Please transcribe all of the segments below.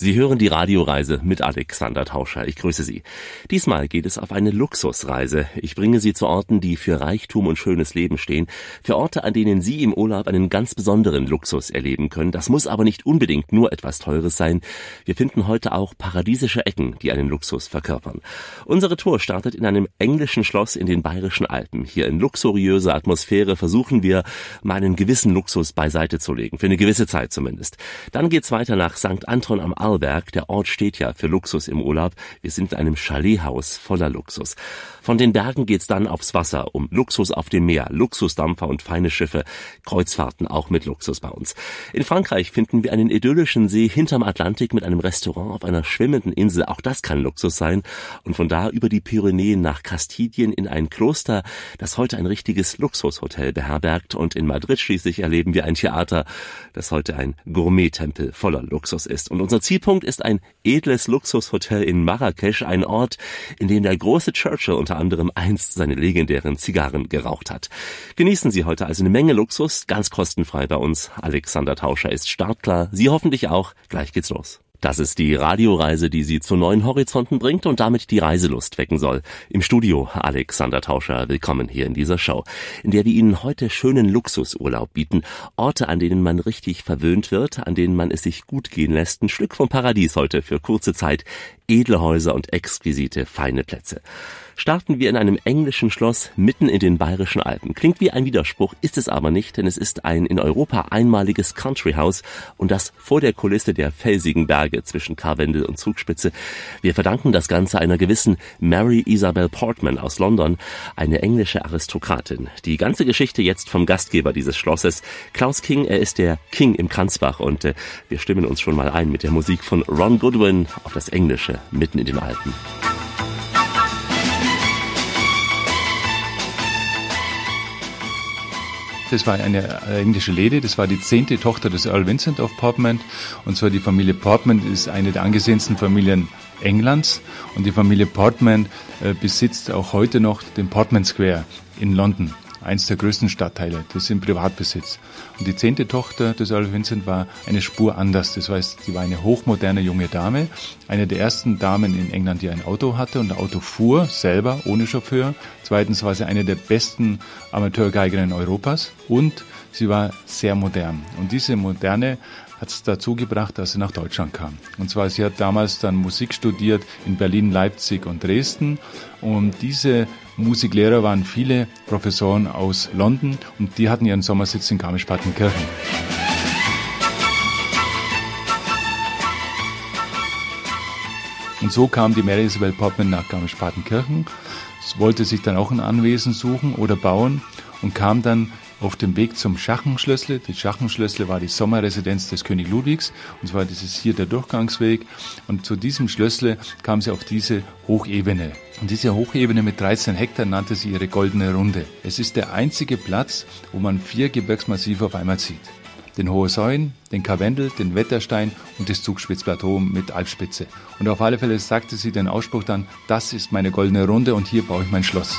Sie hören die Radioreise mit Alexander Tauscher. Ich grüße Sie. Diesmal geht es auf eine Luxusreise. Ich bringe Sie zu Orten, die für Reichtum und schönes Leben stehen, für Orte, an denen Sie im Urlaub einen ganz besonderen Luxus erleben können. Das muss aber nicht unbedingt nur etwas Teures sein. Wir finden heute auch paradiesische Ecken, die einen Luxus verkörpern. Unsere Tour startet in einem englischen Schloss in den Bayerischen Alpen. Hier in luxuriöser Atmosphäre versuchen wir, mal einen gewissen Luxus beiseite zu legen, für eine gewisse Zeit zumindest. Dann geht's weiter nach St. Anton am Arlberg. Der Ort steht ja für Luxus im Urlaub. Wir sind in einem Chalethaus voller Luxus. Von den Bergen geht's dann aufs Wasser, um Luxus auf dem Meer, Luxusdampfer und feine Schiffe, Kreuzfahrten auch mit Luxus bei uns. In Frankreich finden wir einen idyllischen See hinterm Atlantik mit einem Restaurant auf einer schwimmenden Insel. Auch das kann Luxus sein. Und von da über die Pyrenäen nach Kastilien in ein Kloster, das heute ein richtiges Luxushotel beherbergt. Und in Madrid schließlich erleben wir ein Theater, das heute ein Gourmet-Tempel voller Luxus ist. Und unser Zielpunkt ist ein edles Luxushotel in Marrakesch, ein Ort, in dem der große Churchill unter anderem einst seine legendären Zigarren geraucht hat. Genießen Sie heute also eine Menge Luxus, ganz kostenfrei bei uns. Alexander Tauscher ist startklar, Sie hoffentlich auch. Gleich geht's los. Das ist die Radioreise, die Sie zu neuen Horizonten bringt und damit die Reiselust wecken soll. Im Studio Alexander Tauscher, willkommen hier in dieser Show, in der wir Ihnen heute schönen Luxusurlaub bieten. Orte, an denen man richtig verwöhnt wird, an denen man es sich gut gehen lässt. Ein Stück vom Paradies heute für kurze Zeit. Edle Häuser und exquisite, feine Plätze starten wir in einem englischen Schloss mitten in den bayerischen Alpen. Klingt wie ein Widerspruch, ist es aber nicht, denn es ist ein in Europa einmaliges Country House und das vor der Kulisse der felsigen Berge zwischen Karwendel und Zugspitze. Wir verdanken das Ganze einer gewissen Mary Isabel Portman aus London, eine englische Aristokratin. Die ganze Geschichte jetzt vom Gastgeber dieses Schlosses, Klaus King. Er ist der King im Kranzbach und äh, wir stimmen uns schon mal ein mit der Musik von Ron Goodwin auf das Englische mitten in den Alpen. Das war eine englische Lady, das war die zehnte Tochter des Earl Vincent of Portman. Und zwar die Familie Portman ist eine der angesehensten Familien Englands. Und die Familie Portman äh, besitzt auch heute noch den Portman Square in London eins der größten Stadtteile. Das ist im Privatbesitz. Und die zehnte Tochter des Earl Vincent war eine Spur anders. Das heißt, sie war eine hochmoderne junge Dame, eine der ersten Damen in England, die ein Auto hatte und ein Auto fuhr, selber, ohne Chauffeur. Zweitens war sie eine der besten Amateurgeigerinnen Europas und sie war sehr modern. Und diese Moderne hat es dazu gebracht, dass sie nach Deutschland kam. Und zwar, sie hat damals dann Musik studiert in Berlin, Leipzig und Dresden. Und diese Musiklehrer waren viele Professoren aus London und die hatten ihren Sommersitz in Garmisch-Partenkirchen. Und so kam die Mary Isabel Portman nach Garmisch-Partenkirchen, wollte sich dann auch ein Anwesen suchen oder bauen und kam dann auf dem Weg zum Schachenschlössle. Die Schachenschlössle war die Sommerresidenz des König Ludwigs und zwar das ist hier der Durchgangsweg und zu diesem Schlössle kam sie auf diese Hochebene. Und diese Hochebene mit 13 Hektar nannte sie ihre Goldene Runde. Es ist der einzige Platz, wo man vier Gebirgsmassive auf einmal sieht. Den Hohe Säuen, den Karwendel, den Wetterstein und das Zugspitzplateau mit Alpspitze. Und auf alle Fälle sagte sie den Ausspruch dann, das ist meine goldene Runde und hier baue ich mein Schloss.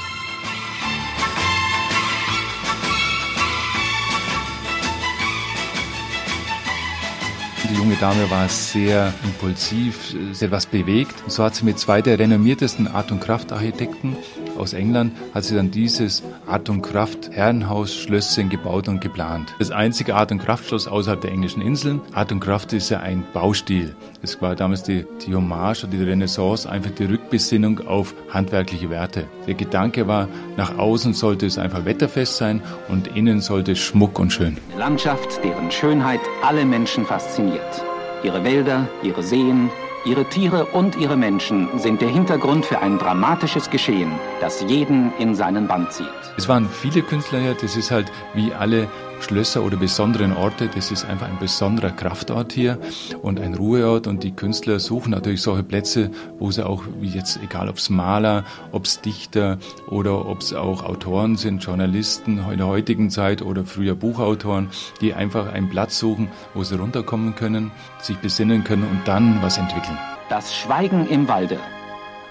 Die junge Dame war sehr impulsiv, sehr was bewegt. So hat sie mit zwei der renommiertesten Art- und Kraftarchitekten aus England, hat sie dann dieses Art- und Kraft-Herrenhaus Schlösschen gebaut und geplant. Das einzige Art- und Kraftschloss außerhalb der englischen Inseln. Art und Kraft ist ja ein Baustil. Es war damals die, die Hommage oder die Renaissance, einfach die Rückbesinnung auf handwerkliche Werte. Der Gedanke war, nach außen sollte es einfach wetterfest sein und innen sollte es Schmuck und schön. Landschaft, deren Schönheit alle Menschen fasziniert. Ihre Wälder, ihre Seen, ihre Tiere und ihre Menschen sind der Hintergrund für ein dramatisches Geschehen, das jeden in seinen Bann zieht. Es waren viele Künstler hier, das ist halt wie alle Schlösser oder besonderen Orte. Das ist einfach ein besonderer Kraftort hier und ein Ruheort. Und die Künstler suchen natürlich solche Plätze, wo sie auch, wie jetzt, egal ob es Maler, ob es Dichter oder ob es auch Autoren sind, Journalisten in der heutigen Zeit oder früher Buchautoren, die einfach einen Platz suchen, wo sie runterkommen können, sich besinnen können und dann was entwickeln. Das Schweigen im Walde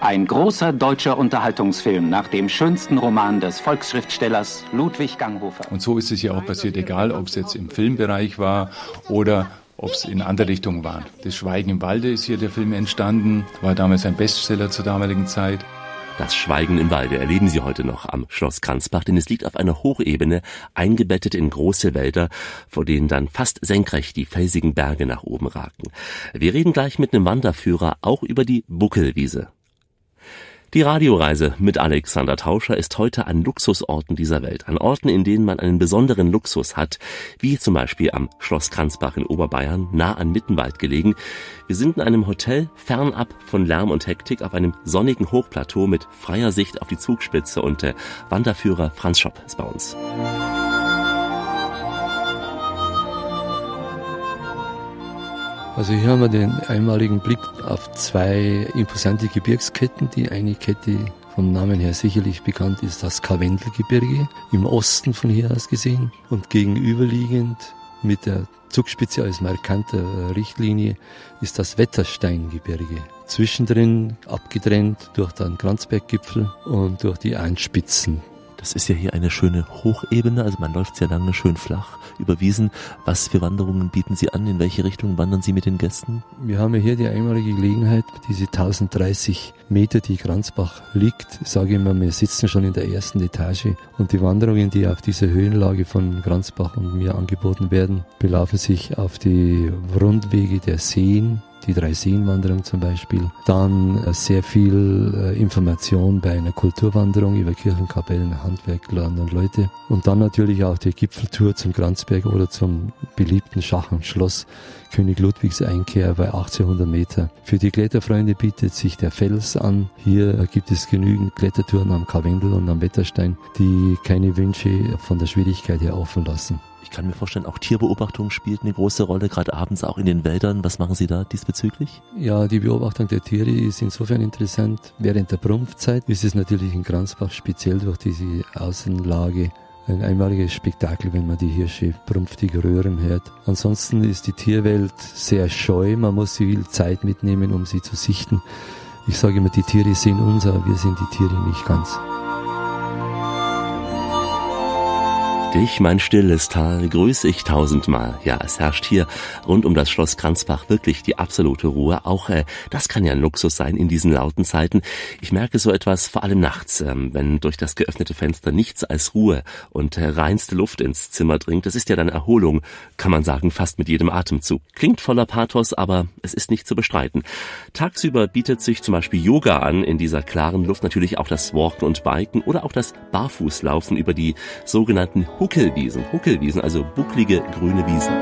ein großer deutscher Unterhaltungsfilm nach dem schönsten Roman des Volksschriftstellers Ludwig Ganghofer. Und so ist es ja auch passiert, egal ob es jetzt im Filmbereich war oder ob es in andere Richtungen war. Das Schweigen im Walde ist hier der Film entstanden, war damals ein Bestseller zur damaligen Zeit. Das Schweigen im Walde erleben Sie heute noch am Schloss Kranzbach, denn es liegt auf einer Hochebene, eingebettet in große Wälder, vor denen dann fast senkrecht die felsigen Berge nach oben ragen. Wir reden gleich mit einem Wanderführer auch über die Buckelwiese. Die Radioreise mit Alexander Tauscher ist heute an Luxusorten dieser Welt, an Orten, in denen man einen besonderen Luxus hat, wie zum Beispiel am Schloss Kranzbach in Oberbayern, nah an Mittenwald gelegen. Wir sind in einem Hotel fernab von Lärm und Hektik auf einem sonnigen Hochplateau mit freier Sicht auf die Zugspitze und der Wanderführer Franz Schopp ist bei uns. Also hier haben wir den einmaligen Blick auf zwei imposante Gebirgsketten. Die eine Kette vom Namen her sicherlich bekannt ist das Karwendelgebirge im Osten von hier aus gesehen und gegenüberliegend mit der Zugspitze als markanter Richtlinie ist das Wettersteingebirge. Zwischendrin abgetrennt durch den Kranzberggipfel und durch die Einspitzen das ist ja hier eine schöne Hochebene, also man läuft sehr lange schön flach über Wiesen. Was für Wanderungen bieten Sie an? In welche Richtung wandern Sie mit den Gästen? Wir haben ja hier die einmalige Gelegenheit, diese 1030 Meter, die Kranzbach liegt, sage ich mal, wir sitzen schon in der ersten Etage und die Wanderungen, die auf dieser Höhenlage von Kranzbach und mir angeboten werden, belaufen sich auf die Rundwege der Seen, die Dreiseenwanderung zum Beispiel. Dann äh, sehr viel äh, Information bei einer Kulturwanderung über Kirchenkapellen, Handwerkladen und Leute. Und dann natürlich auch die Gipfeltour zum Kranzberg oder zum beliebten Schach und Schloss König Ludwigs Einkehr bei 1800 Meter. Für die Kletterfreunde bietet sich der Fels an. Hier gibt es genügend Klettertouren am Karwendel und am Wetterstein, die keine Wünsche von der Schwierigkeit her offen lassen. Ich kann mir vorstellen, auch Tierbeobachtung spielt eine große Rolle, gerade abends auch in den Wäldern. Was machen Sie da diesbezüglich? Ja, die Beobachtung der Tiere ist insofern interessant. Während der Prumpfzeit ist es natürlich in Kranzbach speziell durch diese Außenlage ein einmaliges Spektakel, wenn man die Hirsche prumpftig röhren hört. Ansonsten ist die Tierwelt sehr scheu. Man muss viel Zeit mitnehmen, um sie zu sichten. Ich sage immer, die Tiere sehen uns, aber wir sehen die Tiere nicht ganz. Dich, mein stilles Tal, grüß ich tausendmal. Ja, es herrscht hier rund um das Schloss Kranzbach wirklich die absolute Ruhe. Auch äh, das kann ja ein Luxus sein in diesen lauten Zeiten. Ich merke so etwas vor allem nachts, ähm, wenn durch das geöffnete Fenster nichts als Ruhe und äh, reinste Luft ins Zimmer dringt. Das ist ja dann Erholung, kann man sagen, fast mit jedem Atemzug. Klingt voller Pathos, aber es ist nicht zu bestreiten. Tagsüber bietet sich zum Beispiel Yoga an in dieser klaren Luft, natürlich auch das Walken und Biken oder auch das Barfußlaufen über die sogenannten Huckelwiesen. Huckelwiesen, also bucklige grüne Wiesen.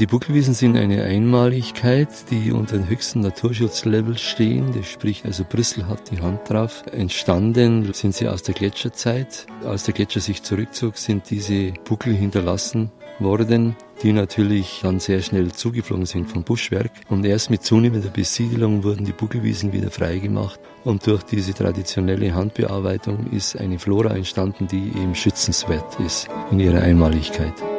Die Buckelwiesen sind eine Einmaligkeit, die unter den höchsten Naturschutzlevel stehen. Das spricht also Brüssel hat die Hand drauf. Entstanden sind sie aus der Gletscherzeit. Als der Gletscher sich zurückzog, sind diese Buckel hinterlassen worden, die natürlich dann sehr schnell zugeflogen sind vom Buschwerk. Und erst mit zunehmender Besiedelung wurden die Buckelwiesen wieder freigemacht. Und durch diese traditionelle Handbearbeitung ist eine Flora entstanden, die eben schützenswert ist in ihrer Einmaligkeit.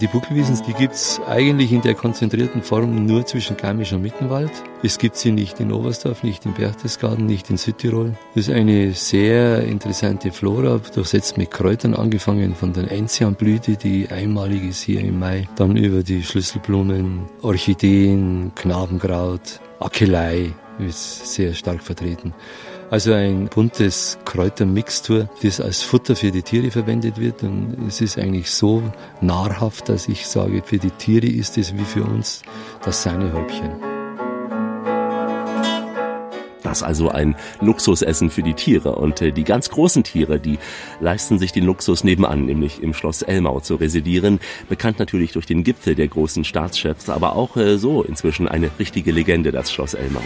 Die Buckelwiesen, die gibt's eigentlich in der konzentrierten Form nur zwischen Garmisch und Mittenwald. Es gibt sie nicht in Oberstdorf, nicht in Berchtesgaden, nicht in Südtirol. Das ist eine sehr interessante Flora, durchsetzt mit Kräutern, angefangen von der Enzianblüte, die einmalig ist hier im Mai, dann über die Schlüsselblumen, Orchideen, Knabenkraut, Akelei ist sehr stark vertreten. Also ein buntes Kräutermixtur, das als Futter für die Tiere verwendet wird. Und es ist eigentlich so nahrhaft, dass ich sage, für die Tiere ist es wie für uns das Sahnehäubchen. Das also ein Luxusessen für die Tiere. Und äh, die ganz großen Tiere, die leisten sich den Luxus nebenan, nämlich im Schloss Elmau zu residieren. Bekannt natürlich durch den Gipfel der großen Staatschefs, aber auch äh, so inzwischen eine richtige Legende, das Schloss Elmau.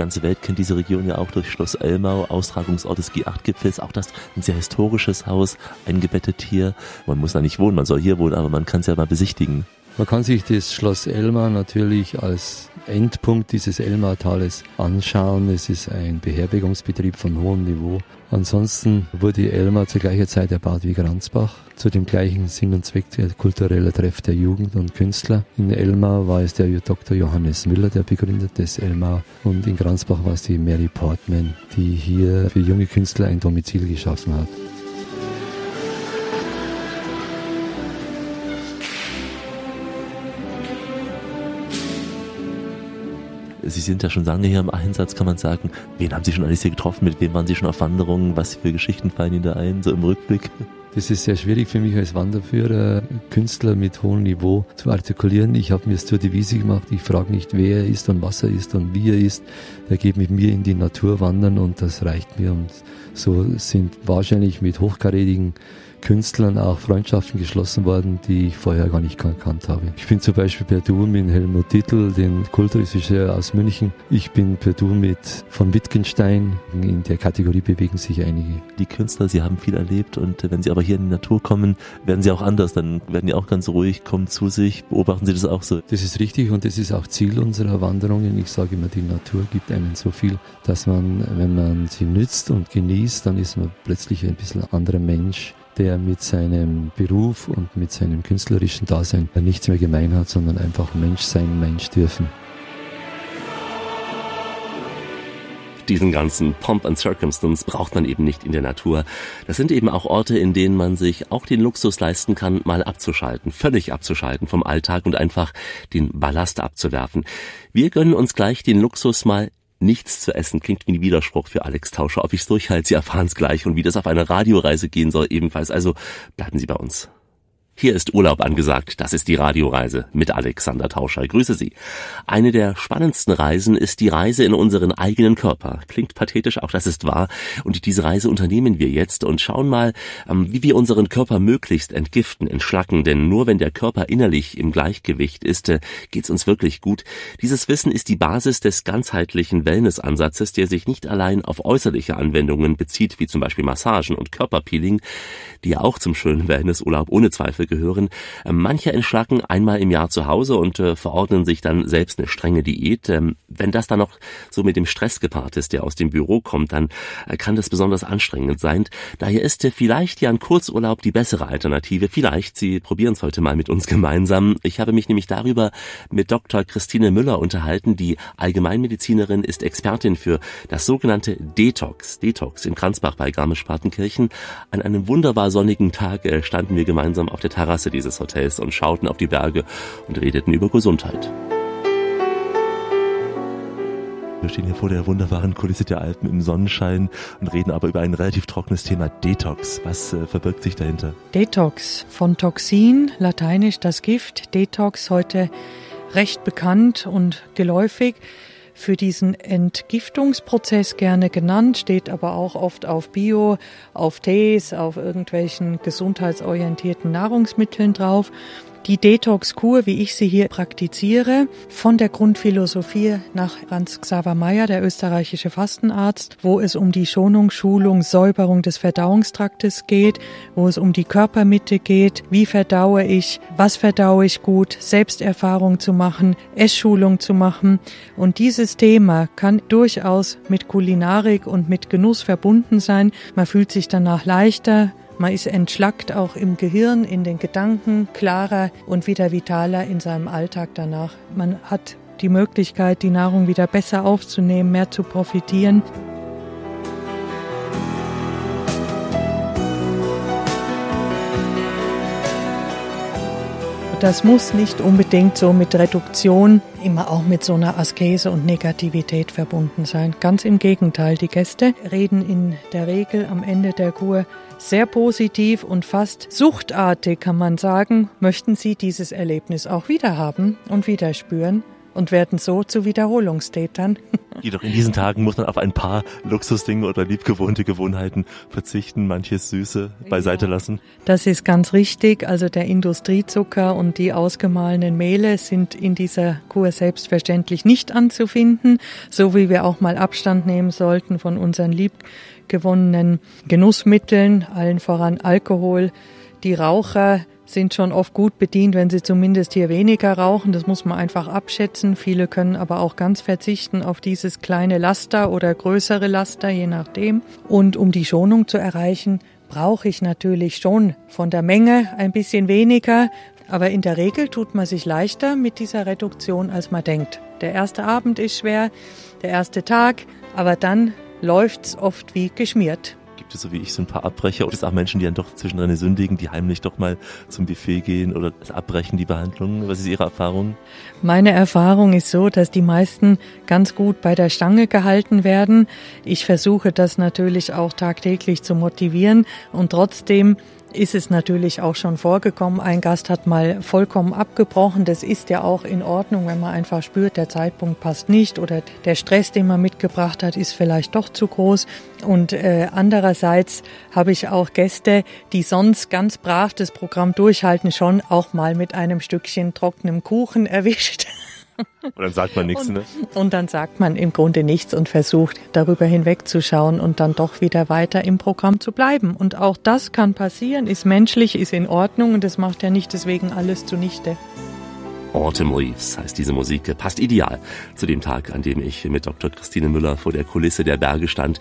Ganze Welt kennt diese Region ja auch durch Schloss Elmau, Austragungsort des G8-Gipfels. Auch das ein sehr historisches Haus, eingebettet hier. Man muss da nicht wohnen, man soll hier wohnen, aber man kann es ja mal besichtigen. Man kann sich das Schloss Elmar natürlich als Endpunkt dieses Elmartales anschauen. Es ist ein Beherbergungsbetrieb von hohem Niveau. Ansonsten wurde Elmar zur gleichen Zeit erbaut wie Gransbach, zu dem gleichen Sinn und Zweck der kulturelle Treff der Jugend und Künstler. In Elmar war es der Dr. Johannes Müller, der begründet des Elmar, und in Gransbach war es die Mary Portman, die hier für junge Künstler ein Domizil geschaffen hat. Sie sind ja schon lange hier im Einsatz, kann man sagen. Wen haben Sie schon alles hier getroffen? Mit wem waren Sie schon auf Wanderungen? Was für Geschichten fallen Ihnen da ein, so im Rückblick? Das ist sehr schwierig für mich als Wanderführer, Künstler mit hohem Niveau zu artikulieren. Ich habe mir es zur Devise gemacht. Ich frage nicht, wer er ist und was er ist und wie er ist. Er geht mit mir in die Natur wandern und das reicht mir. Und so sind wahrscheinlich mit hochkarätigen Künstlern auch Freundschaften geschlossen worden, die ich vorher gar nicht gekannt habe. Ich bin zum Beispiel per Du mit Helmut Dietl, den Kulturregisseur aus München. Ich bin per Du mit von Wittgenstein. In der Kategorie bewegen sich einige. Die Künstler, sie haben viel erlebt und wenn sie aber hier in die Natur kommen, werden sie auch anders. Dann werden die auch ganz ruhig, kommen zu sich. Beobachten Sie das auch so? Das ist richtig und das ist auch Ziel unserer Wanderungen. Ich sage immer, die Natur gibt einem so viel, dass man, wenn man sie nützt und genießt, dann ist man plötzlich ein bisschen anderer Mensch der mit seinem Beruf und mit seinem künstlerischen Dasein nichts mehr gemein hat, sondern einfach Mensch sein, Mensch dürfen. diesen ganzen Pomp and Circumstance braucht man eben nicht in der Natur. Das sind eben auch Orte, in denen man sich auch den Luxus leisten kann, mal abzuschalten, völlig abzuschalten vom Alltag und einfach den Ballast abzuwerfen. Wir gönnen uns gleich den Luxus mal Nichts zu essen klingt wie ein Widerspruch für Alex Tauscher. Ob ich's durchhalte, Sie erfahren's gleich. Und wie das auf eine Radioreise gehen soll ebenfalls. Also bleiben Sie bei uns. Hier ist Urlaub angesagt. Das ist die Radioreise mit Alexander Tauscher. Grüße Sie. Eine der spannendsten Reisen ist die Reise in unseren eigenen Körper. Klingt pathetisch, auch das ist wahr. Und diese Reise unternehmen wir jetzt und schauen mal, ähm, wie wir unseren Körper möglichst entgiften, entschlacken. Denn nur wenn der Körper innerlich im Gleichgewicht ist, äh, geht's uns wirklich gut. Dieses Wissen ist die Basis des ganzheitlichen Wellnessansatzes, der sich nicht allein auf äußerliche Anwendungen bezieht, wie zum Beispiel Massagen und Körperpeeling, die auch zum schönen Wellnessurlaub ohne Zweifel gehören. Ähm, manche entschlacken einmal im Jahr zu Hause und äh, verordnen sich dann selbst eine strenge Diät. Ähm, wenn das dann noch so mit dem Stress gepaart ist, der aus dem Büro kommt, dann äh, kann das besonders anstrengend sein. Daher ist äh, vielleicht ja ein Kurzurlaub die bessere Alternative. Vielleicht, Sie probieren es heute mal mit uns gemeinsam. Ich habe mich nämlich darüber mit Dr. Christine Müller unterhalten. Die Allgemeinmedizinerin ist Expertin für das sogenannte Detox. Detox in Kranzbach bei Garmisch-Partenkirchen. An einem wunderbar sonnigen Tag standen wir gemeinsam auf der Terrasse dieses Hotels und schauten auf die Berge und redeten über Gesundheit. Wir stehen hier vor der wunderbaren Kulisse der Alpen im Sonnenschein und reden aber über ein relativ trockenes Thema Detox. Was äh, verbirgt sich dahinter? Detox von Toxin, lateinisch das Gift. Detox heute recht bekannt und geläufig für diesen Entgiftungsprozess gerne genannt, steht aber auch oft auf Bio, auf Tees, auf irgendwelchen gesundheitsorientierten Nahrungsmitteln drauf die Detox-Kur, wie ich sie hier praktiziere, von der Grundphilosophie nach Franz Xaver Meyer, der österreichische Fastenarzt, wo es um die Schonung, Schulung, Säuberung des Verdauungstraktes geht, wo es um die Körpermitte geht, wie verdaue ich, was verdaue ich gut, Selbsterfahrung zu machen, Essschulung zu machen. Und dieses Thema kann durchaus mit Kulinarik und mit Genuss verbunden sein. Man fühlt sich danach leichter, man ist entschlackt auch im Gehirn, in den Gedanken, klarer und wieder vitaler in seinem Alltag danach. Man hat die Möglichkeit, die Nahrung wieder besser aufzunehmen, mehr zu profitieren. Das muss nicht unbedingt so mit Reduktion, immer auch mit so einer Askese und Negativität verbunden sein. Ganz im Gegenteil, die Gäste reden in der Regel am Ende der Kur sehr positiv und fast suchtartig, kann man sagen, möchten sie dieses Erlebnis auch wieder haben und wieder spüren und werden so zu Wiederholungstätern. Jedoch in diesen Tagen muss man auf ein paar Luxusdinge oder liebgewohnte Gewohnheiten verzichten, manches Süße beiseite lassen. Das ist ganz richtig. Also der Industriezucker und die ausgemahlenen Mehle sind in dieser Kur selbstverständlich nicht anzufinden, so wie wir auch mal Abstand nehmen sollten von unseren liebgewonnenen Genussmitteln, allen voran Alkohol. Die Raucher sind schon oft gut bedient, wenn sie zumindest hier weniger rauchen. Das muss man einfach abschätzen. Viele können aber auch ganz verzichten auf dieses kleine Laster oder größere Laster, je nachdem. Und um die Schonung zu erreichen, brauche ich natürlich schon von der Menge ein bisschen weniger. Aber in der Regel tut man sich leichter mit dieser Reduktion, als man denkt. Der erste Abend ist schwer, der erste Tag, aber dann läuft's oft wie geschmiert gibt es so wie ich so ein paar Abbrecher oder es auch Menschen, die dann doch zwischendrin sündigen, die heimlich doch mal zum Buffet gehen oder abbrechen die Behandlung? Was ist Ihre Erfahrung? Meine Erfahrung ist so, dass die meisten ganz gut bei der Stange gehalten werden. Ich versuche das natürlich auch tagtäglich zu motivieren und trotzdem ist es natürlich auch schon vorgekommen. Ein Gast hat mal vollkommen abgebrochen. Das ist ja auch in Ordnung, wenn man einfach spürt, der Zeitpunkt passt nicht oder der Stress, den man mitgebracht hat, ist vielleicht doch zu groß. Und äh, andererseits habe ich auch Gäste, die sonst ganz brav das Programm durchhalten, schon auch mal mit einem Stückchen trockenem Kuchen erwischt. Und dann sagt man nichts, und, ne? Und dann sagt man im Grunde nichts und versucht darüber hinwegzuschauen und dann doch wieder weiter im Programm zu bleiben. Und auch das kann passieren, ist menschlich, ist in Ordnung und das macht ja nicht deswegen alles zunichte. Autumn Leaves heißt diese Musik, passt ideal zu dem Tag, an dem ich mit Dr. Christine Müller vor der Kulisse der Berge stand.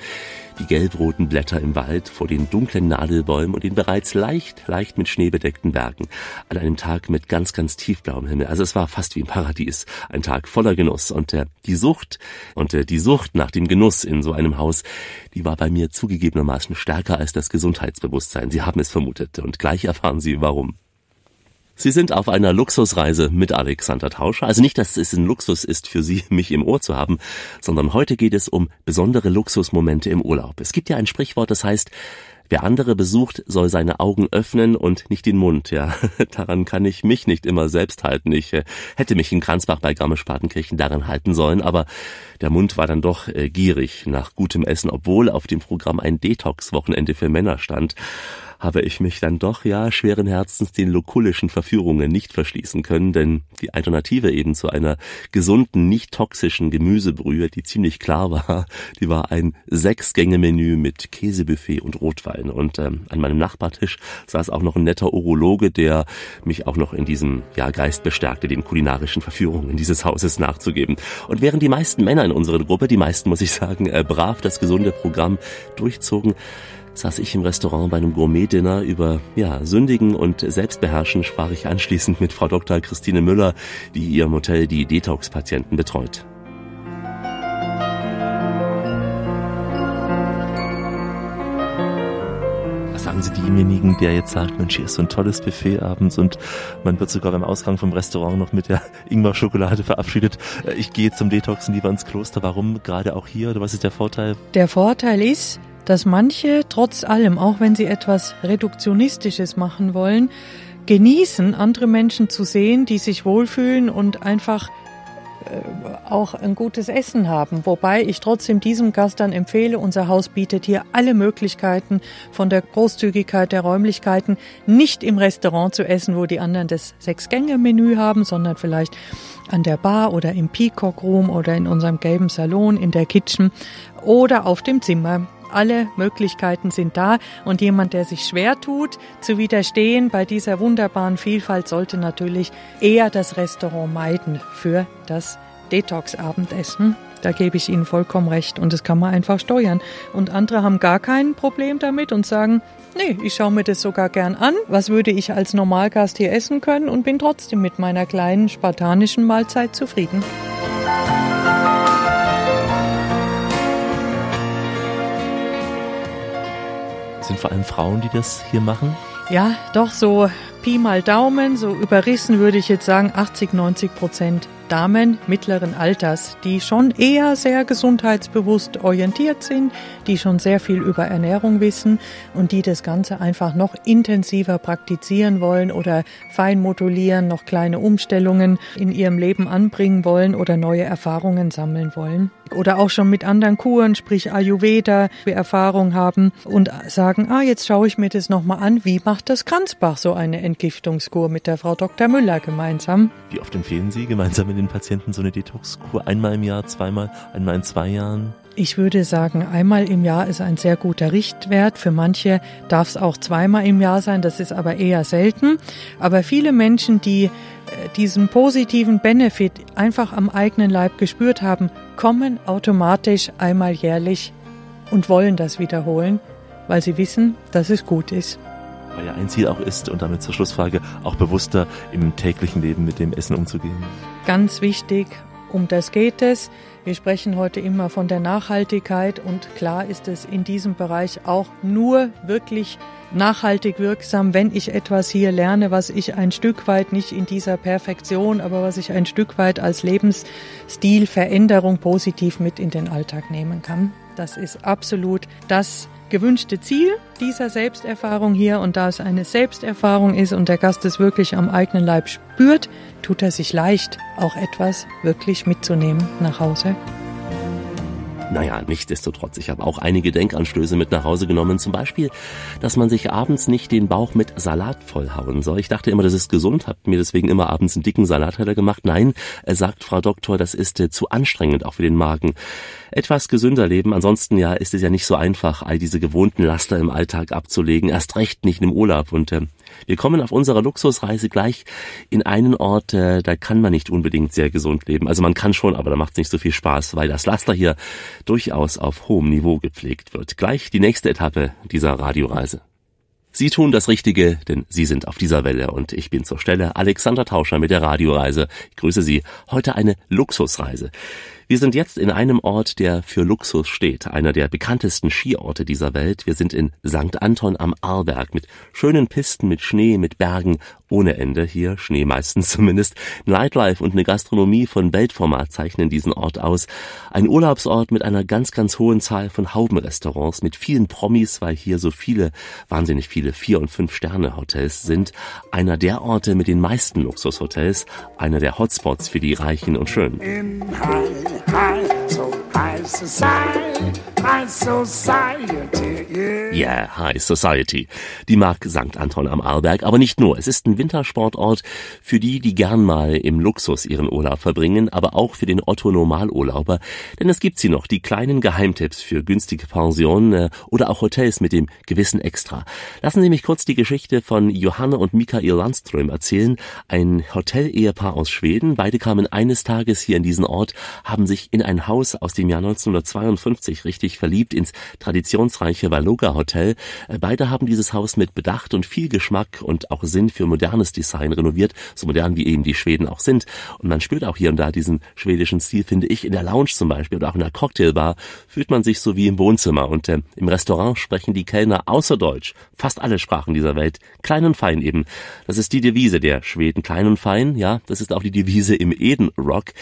Die gelbroten Blätter im Wald vor den dunklen Nadelbäumen und den bereits leicht, leicht mit Schnee bedeckten Bergen. An einem Tag mit ganz, ganz tiefblauem Himmel. Also es war fast wie im Paradies. Ein Tag voller Genuss. Und äh, die Sucht und äh, die Sucht nach dem Genuss in so einem Haus, die war bei mir zugegebenermaßen stärker als das Gesundheitsbewusstsein. Sie haben es vermutet. Und gleich erfahren Sie warum. Sie sind auf einer Luxusreise mit Alexander Tauscher. Also nicht, dass es ein Luxus ist für Sie, mich im Ohr zu haben, sondern heute geht es um besondere Luxusmomente im Urlaub. Es gibt ja ein Sprichwort, das heißt, Wer andere besucht, soll seine Augen öffnen und nicht den Mund. Ja, daran kann ich mich nicht immer selbst halten. Ich äh, hätte mich in Kranzbach bei Garmisch-Partenkirchen daran halten sollen, aber der Mund war dann doch äh, gierig nach gutem Essen, obwohl auf dem Programm ein Detox-Wochenende für Männer stand habe ich mich dann doch ja schweren Herzens den lokulischen Verführungen nicht verschließen können, denn die Alternative eben zu einer gesunden, nicht toxischen Gemüsebrühe, die ziemlich klar war, die war ein Sechs-Gänge-Menü mit Käsebuffet und Rotwein. Und ähm, an meinem Nachbartisch saß auch noch ein netter Urologe, der mich auch noch in diesem ja, Geist bestärkte, den kulinarischen Verführungen dieses Hauses nachzugeben. Und während die meisten Männer in unserer Gruppe, die meisten muss ich sagen, äh, brav das gesunde Programm durchzogen, saß ich im Restaurant bei einem Gourmet-Dinner über ja, Sündigen und Selbstbeherrschen sprach ich anschließend mit Frau Dr. Christine Müller, die ihrem Hotel die Detox-Patienten betreut. Was sagen Sie demjenigen, der jetzt sagt, Mensch, hier ist so ein tolles Buffet abends und man wird sogar beim Ausgang vom Restaurant noch mit der Ingwer-Schokolade verabschiedet. Äh, ich gehe zum Detoxen lieber ins Kloster. Warum gerade auch hier oder was ist der Vorteil? Der Vorteil ist, dass manche trotz allem, auch wenn sie etwas Reduktionistisches machen wollen, genießen, andere Menschen zu sehen, die sich wohlfühlen und einfach äh, auch ein gutes Essen haben. Wobei ich trotzdem diesem Gast dann empfehle, unser Haus bietet hier alle Möglichkeiten von der Großzügigkeit der Räumlichkeiten, nicht im Restaurant zu essen, wo die anderen das Sechs-Gänge-Menü haben, sondern vielleicht an der Bar oder im Peacock Room oder in unserem gelben Salon, in der Kitchen oder auf dem Zimmer alle Möglichkeiten sind da und jemand, der sich schwer tut, zu widerstehen bei dieser wunderbaren Vielfalt, sollte natürlich eher das Restaurant meiden für das Detox-Abendessen. Da gebe ich Ihnen vollkommen recht und das kann man einfach steuern. Und andere haben gar kein Problem damit und sagen, nee, ich schaue mir das sogar gern an. Was würde ich als Normalgast hier essen können und bin trotzdem mit meiner kleinen spartanischen Mahlzeit zufrieden. Sind vor allem Frauen, die das hier machen? Ja, doch so Pi mal Daumen, so überrissen würde ich jetzt sagen 80, 90 Prozent Damen mittleren Alters, die schon eher sehr gesundheitsbewusst orientiert sind, die schon sehr viel über Ernährung wissen und die das Ganze einfach noch intensiver praktizieren wollen oder fein modulieren, noch kleine Umstellungen in ihrem Leben anbringen wollen oder neue Erfahrungen sammeln wollen. Oder auch schon mit anderen Kuren, sprich Ayurveda, Erfahrung haben und sagen, ah, jetzt schaue ich mir das nochmal an, wie macht das Kranzbach so eine Entgiftungskur mit der Frau Dr. Müller gemeinsam. Wie oft empfehlen Sie gemeinsam mit den Patienten so eine Detoxkur? Einmal im Jahr, zweimal, einmal in zwei Jahren? Ich würde sagen, einmal im Jahr ist ein sehr guter Richtwert. Für manche darf es auch zweimal im Jahr sein, das ist aber eher selten. Aber viele Menschen, die äh, diesen positiven Benefit einfach am eigenen Leib gespürt haben, kommen automatisch einmal jährlich und wollen das wiederholen, weil sie wissen, dass es gut ist. Weil ja ein Ziel auch ist, und damit zur Schlussfrage, auch bewusster im täglichen Leben mit dem Essen umzugehen. Ganz wichtig, um das geht es. Wir sprechen heute immer von der Nachhaltigkeit und klar ist es in diesem Bereich auch nur wirklich nachhaltig wirksam, wenn ich etwas hier lerne, was ich ein Stück weit nicht in dieser Perfektion, aber was ich ein Stück weit als Lebensstilveränderung positiv mit in den Alltag nehmen kann. Das ist absolut das gewünschte Ziel dieser Selbsterfahrung hier. Und da es eine Selbsterfahrung ist und der Gast es wirklich am eigenen Leib spürt, tut er sich leicht, auch etwas wirklich mitzunehmen nach Hause. Naja, nichtsdestotrotz, ich habe auch einige Denkanstöße mit nach Hause genommen. Zum Beispiel, dass man sich abends nicht den Bauch mit Salat vollhauen soll. Ich dachte immer, das ist gesund, habe mir deswegen immer abends einen dicken Salatteller gemacht. Nein, sagt Frau Doktor, das ist äh, zu anstrengend, auch für den Magen. Etwas gesünder leben, ansonsten ja ist es ja nicht so einfach, all diese gewohnten Laster im Alltag abzulegen, erst recht nicht im Urlaub. Und äh, wir kommen auf unserer Luxusreise gleich in einen Ort, äh, da kann man nicht unbedingt sehr gesund leben. Also man kann schon, aber da macht es nicht so viel Spaß, weil das Laster hier durchaus auf hohem Niveau gepflegt wird. Gleich die nächste Etappe dieser Radioreise. Sie tun das Richtige, denn Sie sind auf dieser Welle und ich bin zur Stelle Alexander Tauscher mit der Radioreise. Ich grüße Sie. Heute eine Luxusreise. Wir sind jetzt in einem Ort, der für Luxus steht, einer der bekanntesten Skiorte dieser Welt. Wir sind in St. Anton am Arlberg mit schönen Pisten, mit Schnee, mit Bergen ohne Ende hier, Schnee meistens zumindest. Nightlife und eine Gastronomie von Weltformat zeichnen diesen Ort aus. Ein Urlaubsort mit einer ganz, ganz hohen Zahl von Haubenrestaurants, mit vielen Promis, weil hier so viele, wahnsinnig viele Vier- und Fünf-Sterne-Hotels sind. Einer der Orte mit den meisten Luxushotels, einer der Hotspots für die Reichen und Schönen. I Yeah, High Society. Die mag St. Anton am Arlberg, aber nicht nur. Es ist ein Wintersportort für die, die gern mal im Luxus ihren Urlaub verbringen, aber auch für den Otto Normalurlauber. Denn es gibt sie noch, die kleinen Geheimtipps für günstige Pensionen äh, oder auch Hotels mit dem gewissen Extra. Lassen Sie mich kurz die Geschichte von Johanna und Mikael Landström erzählen. Ein Hotel-Ehepaar aus Schweden. Beide kamen eines Tages hier in diesen Ort, haben sich in ein Haus aus dem Jahr 1952 richtig verliebt ins traditionsreiche Valoga Hotel. Äh, beide haben dieses Haus mit Bedacht und viel Geschmack und auch Sinn für modernes Design renoviert, so modern wie eben die Schweden auch sind. Und man spürt auch hier und da diesen schwedischen Stil, finde ich. In der Lounge zum Beispiel oder auch in der Cocktailbar fühlt man sich so wie im Wohnzimmer. Und äh, im Restaurant sprechen die Kellner außer Deutsch fast alle Sprachen dieser Welt, klein und fein eben. Das ist die Devise der Schweden, klein und fein. Ja, das ist auch die Devise im Eden Rock.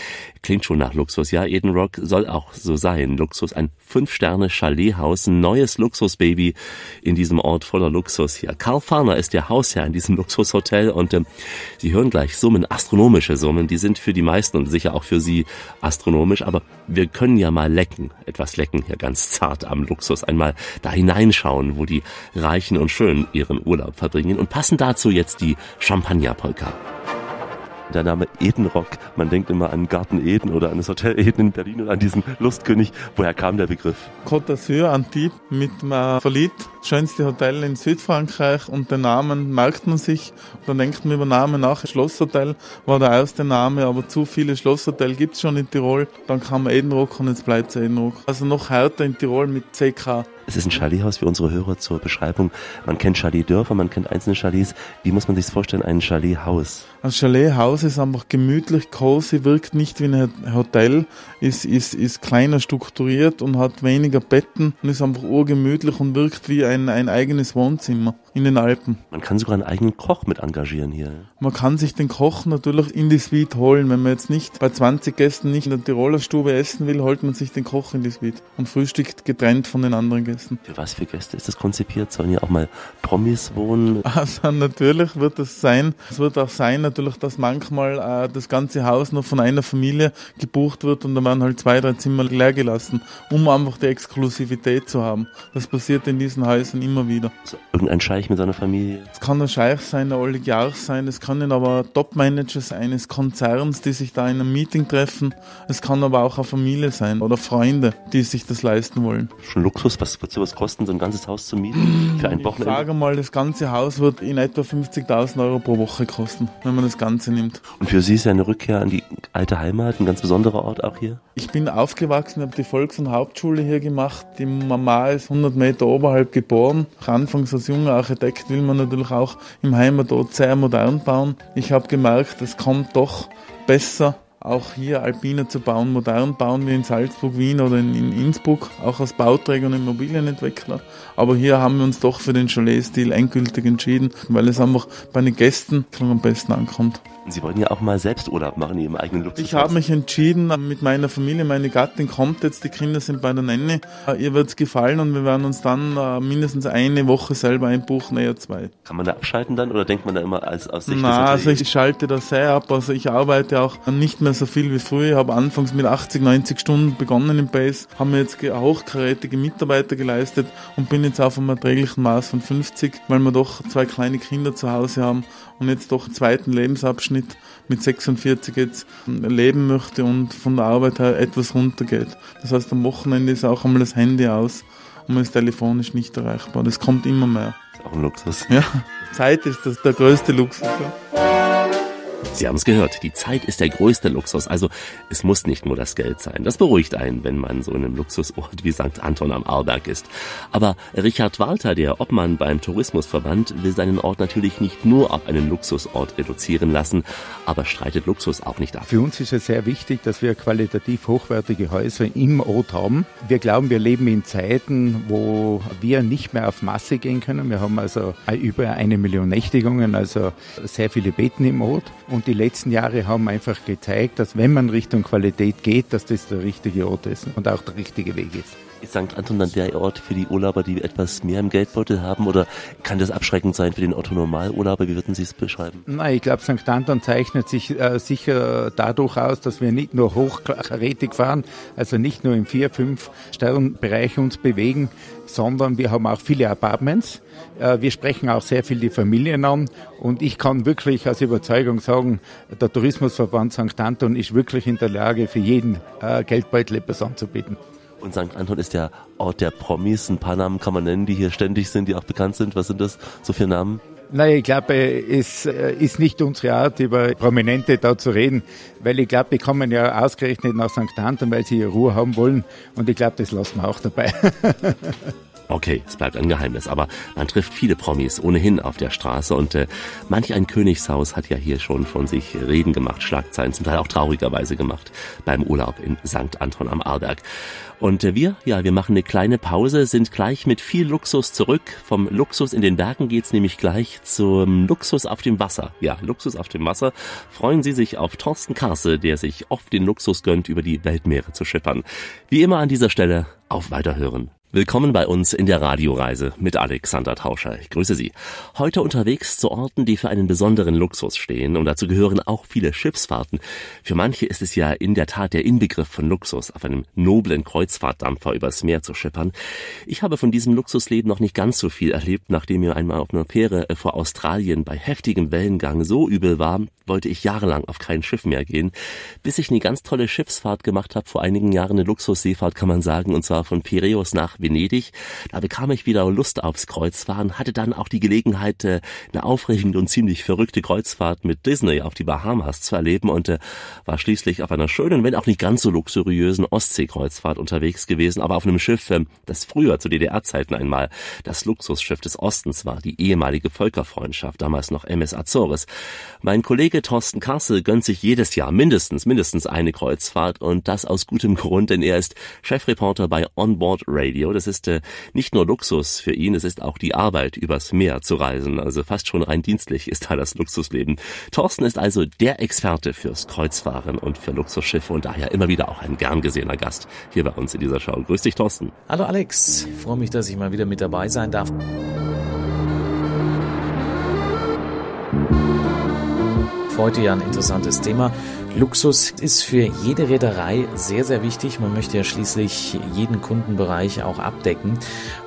Klingt schon nach Luxus. Ja, Eden Rock soll auch so sein. Luxus, ein Fünf-Sterne-Chalethaus, ein neues Luxusbaby in diesem Ort voller Luxus hier. Karl Farner ist der Hausherr in diesem Luxushotel und äh, Sie hören gleich Summen, astronomische Summen, die sind für die meisten und sicher auch für Sie astronomisch, aber wir können ja mal lecken, etwas lecken hier ganz zart am Luxus, einmal da hineinschauen, wo die Reichen und Schönen ihren Urlaub verbringen. Und passen dazu jetzt die Champagner-Polka. Der Name Edenrock, man denkt immer an Garten Eden oder an das Hotel Eden in Berlin und an diesen Lustkönig. Woher kam der Begriff? Côte d'Azur, Antibes, mit einem Verlied, schönste Hotel in Südfrankreich und den Namen merkt man sich. Dann denkt man über Namen nach. Schlosshotel war der erste Name, aber zu viele Schlosshotels gibt es schon in Tirol. Dann kam Edenrock und jetzt bleibt es Edenrock. Also noch härter in Tirol mit CK. Es ist ein Chalethaus für unsere Hörer zur Beschreibung. Man kennt Chaletdörfer, man kennt einzelne Chalets. Wie muss man sich vorstellen, ein Chalethaus? Ein Chalethaus ist einfach gemütlich, cozy, wirkt nicht wie ein Hotel, ist, ist, ist kleiner strukturiert und hat weniger Betten und ist einfach urgemütlich und wirkt wie ein, ein eigenes Wohnzimmer in den Alpen. Man kann sogar einen eigenen Koch mit engagieren hier. Man kann sich den Koch natürlich in die Suite holen. Wenn man jetzt nicht bei 20 Gästen nicht in der Tiroler Stube essen will, holt man sich den Koch in die Suite und frühstückt getrennt von den anderen Gästen. Für was für Gäste ist das konzipiert? Sollen hier auch mal Promis wohnen? Also natürlich wird es sein. Es wird auch sein natürlich, dass manchmal äh, das ganze Haus noch von einer Familie gebucht wird und da werden halt zwei, drei Zimmer leer gelassen, um einfach die Exklusivität zu haben. Das passiert in diesen Häusern immer wieder. Irgendein Scheich mit seiner Familie? Es kann ein Scheich sein, ein Oligarch sein, es können aber Topmanager eines Konzerns, die sich da in einem Meeting treffen. Es kann aber auch eine Familie sein oder Freunde, die sich das leisten wollen. Schon Luxus, was wird sowas kosten, so ein ganzes Haus zu mieten für ein Wochenende? Ich sage mal, das ganze Haus wird in etwa 50.000 Euro pro Woche kosten, wenn man das Ganze nimmt. Und für Sie ist ja eine Rückkehr an die alte Heimat ein ganz besonderer Ort auch hier? Ich bin aufgewachsen, habe die Volks- und Hauptschule hier gemacht. Die Mama ist 100 Meter oberhalb geboren. Anfangs als junger Architekt will man natürlich auch im Heimatort sehr modern bauen. Ich habe gemerkt, es kommt doch besser auch hier Alpine zu bauen, modern bauen wie in Salzburg, Wien oder in, in Innsbruck, auch als Bauträger und Immobilienentwickler. Aber hier haben wir uns doch für den Chalet-Stil endgültig entschieden, weil es einfach bei den Gästen am besten ankommt. Sie wollten ja auch mal selbst Urlaub machen in Ihrem eigenen Luxus. Ich habe mich entschieden mit meiner Familie, meine Gattin kommt jetzt, die Kinder sind bei der Nenne. Ihr wird es gefallen und wir werden uns dann äh, mindestens eine Woche selber einbuchen, eher zwei. Kann man da abschalten dann oder denkt man da immer als aus Sicht Na, also ich schalte da sehr ab. Also ich arbeite auch nicht mehr so viel wie früher. Ich habe anfangs mit 80, 90 Stunden begonnen im Base, haben mir jetzt hochkarätige Mitarbeiter geleistet und bin jetzt auf einem erträglichen Maß von 50, weil wir doch zwei kleine Kinder zu Hause haben und jetzt doch einen zweiten Lebensabschnitt mit 46 jetzt leben möchte und von der Arbeit her etwas runtergeht. Das heißt, am Wochenende ist auch einmal das Handy aus und man ist telefonisch nicht erreichbar. Das kommt immer mehr. Ist auch ein Luxus. Ja, Zeit ist das der größte Luxus. Ja. Sie haben es gehört, die Zeit ist der größte Luxus. Also es muss nicht nur das Geld sein. Das beruhigt einen, wenn man so in einem Luxusort wie St. Anton am Arlberg ist. Aber Richard Walter, der Obmann beim Tourismusverband, will seinen Ort natürlich nicht nur auf einen Luxusort reduzieren lassen, aber streitet Luxus auch nicht ab. Für uns ist es sehr wichtig, dass wir qualitativ hochwertige Häuser im Ort haben. Wir glauben, wir leben in Zeiten, wo wir nicht mehr auf Masse gehen können. Wir haben also über eine Million Nächtigungen, also sehr viele Betten im Ort. Und die letzten Jahre haben einfach gezeigt, dass wenn man Richtung Qualität geht, dass das der richtige Ort ist und auch der richtige Weg ist. Ist St. Anton dann der Ort für die Urlauber, die etwas mehr im Geldbeutel haben oder kann das abschreckend sein für den Otto-Normalurlauber? Wie würden Sie es beschreiben? Nein, ich glaube, St. Anton zeichnet sich äh, sicher dadurch aus, dass wir nicht nur hochkarätig fahren, also nicht nur im 4-, 5-Sternbereich uns bewegen, sondern wir haben auch viele Apartments. Äh, wir sprechen auch sehr viel die Familien an und ich kann wirklich aus Überzeugung sagen, der Tourismusverband St. Anton ist wirklich in der Lage, für jeden äh, Geldbeutel etwas anzubieten. Und St. Anton ist der Ort der Promis. Ein paar Namen kann man nennen, die hier ständig sind, die auch bekannt sind. Was sind das so für Namen? Nein, ich glaube, es ist nicht unsere Art, über Prominente da zu reden, weil ich glaube, die kommen ja ausgerechnet nach St. Anton, weil sie Ruhe haben wollen und ich glaube, das lassen wir auch dabei. Okay, es bleibt ein Geheimnis, aber man trifft viele Promis ohnehin auf der Straße und äh, manch ein Königshaus hat ja hier schon von sich Reden gemacht, Schlagzeilen, zum Teil auch traurigerweise gemacht, beim Urlaub in St. Anton am Arlberg. Und äh, wir, ja, wir machen eine kleine Pause, sind gleich mit viel Luxus zurück. Vom Luxus in den Bergen geht's nämlich gleich zum Luxus auf dem Wasser. Ja, Luxus auf dem Wasser. Freuen Sie sich auf Thorsten Karse, der sich oft den Luxus gönnt, über die Weltmeere zu schippern. Wie immer an dieser Stelle auf Weiterhören. Willkommen bei uns in der Radioreise mit Alexander Tauscher. Ich grüße Sie. Heute unterwegs zu Orten, die für einen besonderen Luxus stehen und dazu gehören auch viele Schiffsfahrten. Für manche ist es ja in der Tat der Inbegriff von Luxus, auf einem noblen Kreuzfahrtdampfer übers Meer zu schippern. Ich habe von diesem Luxusleben noch nicht ganz so viel erlebt, nachdem mir einmal auf einer Fähre vor Australien bei heftigem Wellengang so übel war, wollte ich jahrelang auf kein Schiff mehr gehen, bis ich eine ganz tolle Schiffsfahrt gemacht habe, vor einigen Jahren eine Luxusseefahrt kann man sagen, und zwar von Piräus nach Venedig. Da bekam ich wieder Lust aufs Kreuzfahren, hatte dann auch die Gelegenheit, äh, eine aufregende und ziemlich verrückte Kreuzfahrt mit Disney auf die Bahamas zu erleben und äh, war schließlich auf einer schönen, wenn auch nicht ganz so luxuriösen Ostseekreuzfahrt unterwegs gewesen, aber auf einem Schiff, äh, das früher zu DDR-Zeiten einmal das Luxusschiff des Ostens war, die ehemalige Völkerfreundschaft, damals noch MS Azores. Mein Kollege Thorsten Kassel gönnt sich jedes Jahr mindestens, mindestens eine Kreuzfahrt und das aus gutem Grund, denn er ist Chefreporter bei Onboard Radio Radio. Das ist äh, nicht nur Luxus für ihn, es ist auch die Arbeit, übers Meer zu reisen. Also fast schon rein dienstlich ist da das Luxusleben. Thorsten ist also der Experte fürs Kreuzfahren und für Luxusschiffe und daher immer wieder auch ein gern gesehener Gast hier bei uns in dieser Show. Grüß dich, Thorsten. Hallo Alex, ich freue mich, dass ich mal wieder mit dabei sein darf. Heute ja ein interessantes Thema. Luxus ist für jede Reederei sehr, sehr wichtig. Man möchte ja schließlich jeden Kundenbereich auch abdecken.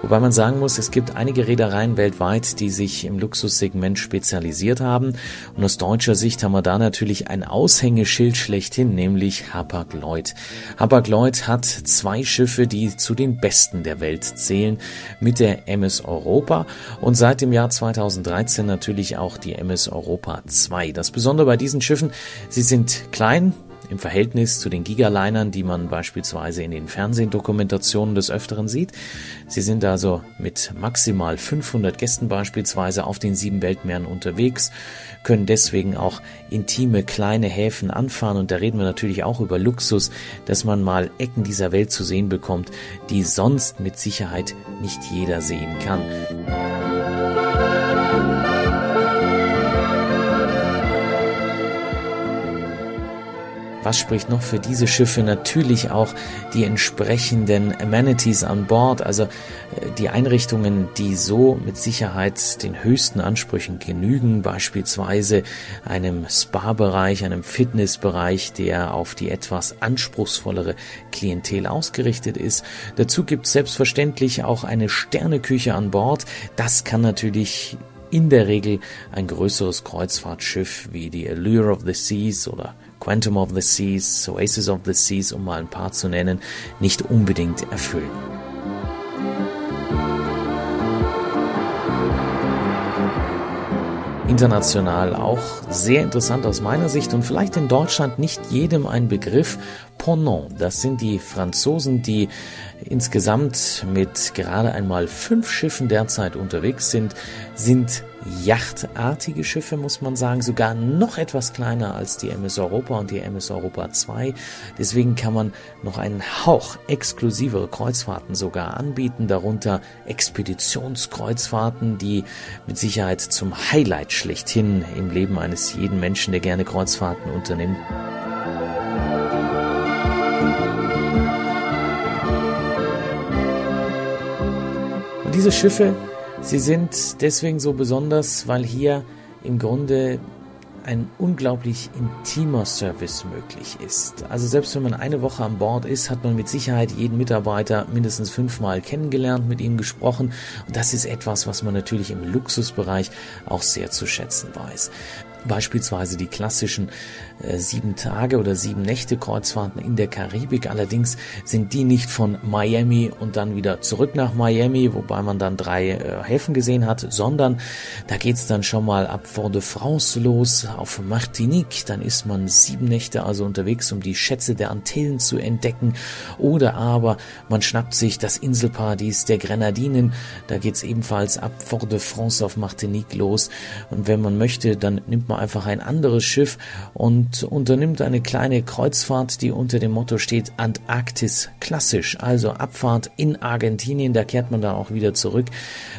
Wobei man sagen muss, es gibt einige Reedereien weltweit, die sich im Luxussegment spezialisiert haben. Und aus deutscher Sicht haben wir da natürlich ein Aushängeschild schlechthin, nämlich Hapag-Lloyd. Hapag-Lloyd hat zwei Schiffe, die zu den besten der Welt zählen, mit der MS Europa und seit dem Jahr 2013 natürlich auch die MS Europa 2. Das Besondere bei diesen Schiffen, sie sind klein, im Verhältnis zu den Gigalinern, die man beispielsweise in den Fernsehdokumentationen des Öfteren sieht. Sie sind also mit maximal 500 Gästen beispielsweise auf den sieben Weltmeeren unterwegs, können deswegen auch intime kleine Häfen anfahren und da reden wir natürlich auch über Luxus, dass man mal Ecken dieser Welt zu sehen bekommt, die sonst mit Sicherheit nicht jeder sehen kann. Was spricht noch für diese Schiffe? Natürlich auch die entsprechenden Amenities an Bord, also äh, die Einrichtungen, die so mit Sicherheit den höchsten Ansprüchen genügen, beispielsweise einem Spa-Bereich, einem Fitnessbereich, der auf die etwas anspruchsvollere Klientel ausgerichtet ist. Dazu gibt es selbstverständlich auch eine Sterneküche an Bord. Das kann natürlich in der Regel ein größeres Kreuzfahrtschiff wie die Allure of the Seas oder Quantum of the Seas, Oasis of the Seas, um mal ein paar zu nennen, nicht unbedingt erfüllen. International auch sehr interessant aus meiner Sicht und vielleicht in Deutschland nicht jedem ein Begriff. Ponant, das sind die Franzosen, die insgesamt mit gerade einmal fünf Schiffen derzeit unterwegs sind, sind yachtartige Schiffe, muss man sagen, sogar noch etwas kleiner als die MS Europa und die MS Europa 2. Deswegen kann man noch einen Hauch exklusivere Kreuzfahrten sogar anbieten, darunter Expeditionskreuzfahrten, die mit Sicherheit zum Highlight schlechthin im Leben eines jeden Menschen, der gerne Kreuzfahrten unternimmt. Diese Schiffe Sie sind deswegen so besonders, weil hier im Grunde ein unglaublich intimer Service möglich ist. Also selbst wenn man eine Woche an Bord ist, hat man mit Sicherheit jeden Mitarbeiter mindestens fünfmal kennengelernt, mit ihm gesprochen. Und das ist etwas, was man natürlich im Luxusbereich auch sehr zu schätzen weiß. Beispielsweise die klassischen äh, sieben Tage oder sieben Nächte Kreuzfahrten in der Karibik. Allerdings sind die nicht von Miami und dann wieder zurück nach Miami, wobei man dann drei äh, Häfen gesehen hat, sondern da geht's dann schon mal ab Fort-de-France los auf Martinique. Dann ist man sieben Nächte also unterwegs, um die Schätze der Antillen zu entdecken. Oder aber man schnappt sich das Inselparadies der Grenadinen. Da geht's ebenfalls ab Fort-de-France auf Martinique los. Und wenn man möchte, dann nimmt man einfach ein anderes Schiff und unternimmt eine kleine Kreuzfahrt, die unter dem Motto steht Antarktis klassisch, also Abfahrt in Argentinien, da kehrt man dann auch wieder zurück.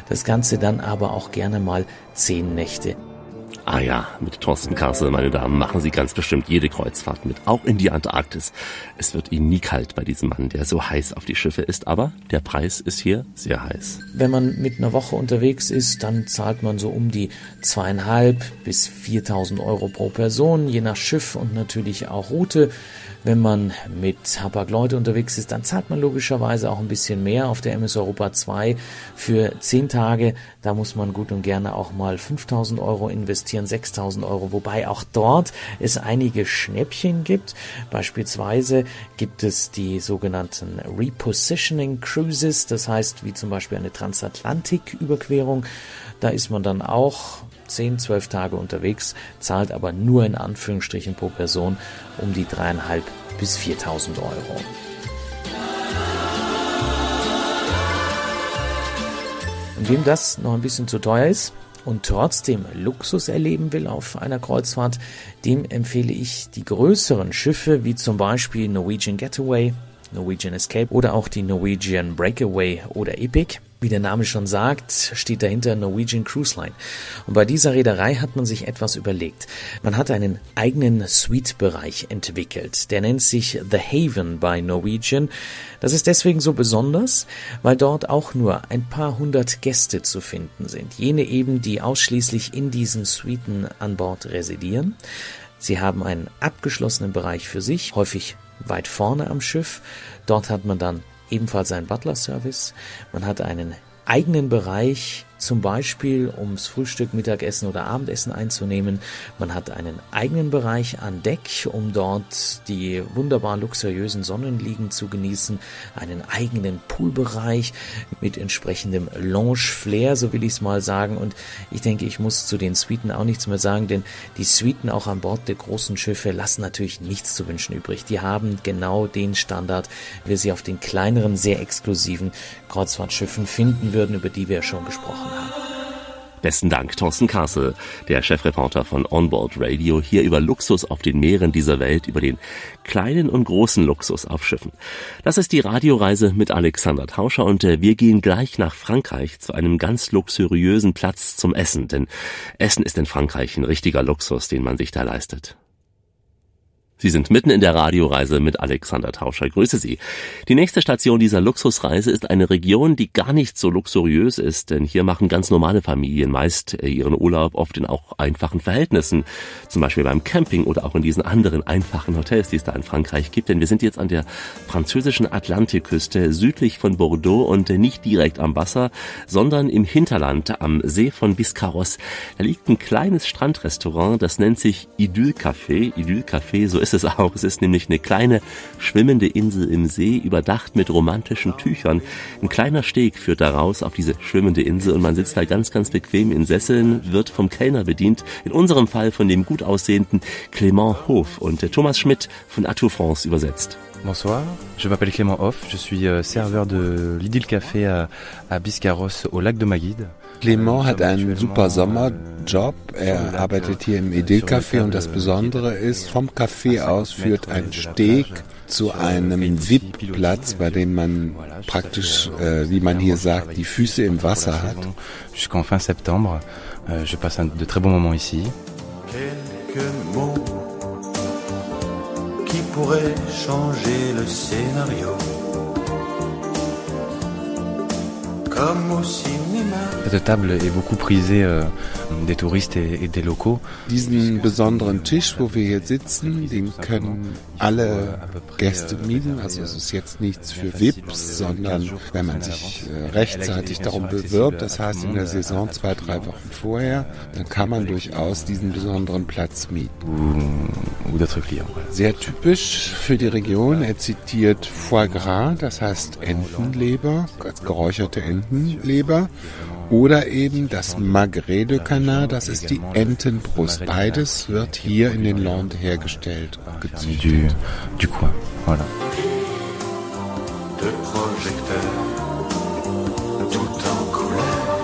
Das Ganze dann aber auch gerne mal zehn Nächte Ah ja, mit Thorsten Kassel, meine Damen, machen Sie ganz bestimmt jede Kreuzfahrt mit, auch in die Antarktis. Es wird Ihnen nie kalt bei diesem Mann, der so heiß auf die Schiffe ist, aber der Preis ist hier sehr heiß. Wenn man mit einer Woche unterwegs ist, dann zahlt man so um die zweieinhalb bis 4.000 Euro pro Person, je nach Schiff und natürlich auch Route. Wenn man mit Hapag-Lloyd unterwegs ist, dann zahlt man logischerweise auch ein bisschen mehr auf der MS Europa 2 für 10 Tage. Da muss man gut und gerne auch mal 5000 Euro investieren, 6000 Euro, wobei auch dort es einige Schnäppchen gibt. Beispielsweise gibt es die sogenannten Repositioning Cruises, das heißt wie zum Beispiel eine Transatlantik-Überquerung. Da ist man dann auch 10, 12 Tage unterwegs, zahlt aber nur in Anführungsstrichen pro Person um die dreieinhalb bis 4.000 Euro. Und wem das noch ein bisschen zu teuer ist und trotzdem Luxus erleben will auf einer Kreuzfahrt, dem empfehle ich die größeren Schiffe wie zum Beispiel Norwegian Getaway, Norwegian Escape oder auch die Norwegian Breakaway oder Epic. Wie der Name schon sagt, steht dahinter Norwegian Cruise Line. Und bei dieser Reederei hat man sich etwas überlegt. Man hat einen eigenen Suite-Bereich entwickelt. Der nennt sich The Haven bei Norwegian. Das ist deswegen so besonders, weil dort auch nur ein paar hundert Gäste zu finden sind. Jene eben, die ausschließlich in diesen Suiten an Bord residieren. Sie haben einen abgeschlossenen Bereich für sich, häufig weit vorne am Schiff. Dort hat man dann ebenfalls einen Butler-Service. Man hat einen eigenen Bereich zum Beispiel ums Frühstück, Mittagessen oder Abendessen einzunehmen. Man hat einen eigenen Bereich an Deck, um dort die wunderbar luxuriösen Sonnenliegen zu genießen, einen eigenen Poolbereich mit entsprechendem Lounge-Flair, so will ich es mal sagen. Und ich denke, ich muss zu den Suiten auch nichts mehr sagen, denn die Suiten auch an Bord der großen Schiffe lassen natürlich nichts zu wünschen übrig. Die haben genau den Standard, wie sie auf den kleineren, sehr exklusiven Kreuzfahrtschiffen finden würden, über die wir schon gesprochen haben. Besten Dank, Thorsten Kassel, der Chefreporter von Onboard Radio, hier über Luxus auf den Meeren dieser Welt, über den kleinen und großen Luxus auf Schiffen. Das ist die Radioreise mit Alexander Tauscher und äh, wir gehen gleich nach Frankreich zu einem ganz luxuriösen Platz zum Essen, denn Essen ist in Frankreich ein richtiger Luxus, den man sich da leistet. Sie sind mitten in der Radioreise mit Alexander Tauscher. Grüße Sie. Die nächste Station dieser Luxusreise ist eine Region, die gar nicht so luxuriös ist, denn hier machen ganz normale Familien meist äh, ihren Urlaub oft in auch einfachen Verhältnissen. Zum Beispiel beim Camping oder auch in diesen anderen einfachen Hotels, die es da in Frankreich gibt. Denn wir sind jetzt an der französischen Atlantikküste südlich von Bordeaux und nicht direkt am Wasser, sondern im Hinterland am See von Biscarrosse. Da liegt ein kleines Strandrestaurant, das nennt sich Idyll Café. Idyll Café, so ist ist es auch. Es ist nämlich eine kleine schwimmende Insel im See, überdacht mit romantischen Tüchern. Ein kleiner Steg führt da raus auf diese schwimmende Insel und man sitzt da ganz, ganz bequem in Sesseln, wird vom Kellner bedient. In unserem Fall von dem gut aussehenden Clément Hof und Thomas Schmidt von Atour France übersetzt. Bonsoir, je m'appelle Clément Hoff, je suis euh, serveur de l'Idylle Café à, Biscarrosse au lac de Maguide. Clément hat einen super Sommerjob. Er arbeitet hier im Idyll-Café und das Besondere ist, vom Café aus führt ein Steg zu einem VIP-Platz, bei dem man praktisch, äh, wie man hier sagt, die Füße im Wasser hat. Jusqu'en fin septembre, euh, je passe de très bons moments ici. Quelques mots qui pourraient changer le scénario. Cette table est beaucoup prisée des Touristes et, et des Locaux. Diesen besonderen Tisch, wo wir hier sitzen, den können alle Gäste mieten. Also es ist jetzt nichts für VIPs, sondern wenn man sich äh, rechtzeitig darum bewirbt, das heißt in der Saison zwei, drei Wochen vorher, dann kann man durchaus diesen besonderen Platz mieten. Sehr typisch für die Region, er zitiert Foie Gras, das heißt Entenleber, als geräucherte Entenleber. Oder eben das Magret de Canard, das ist die Entenbrust. Beides wird hier in den Landes hergestellt und gezüchtet. Du, du voilà. tout en couleur,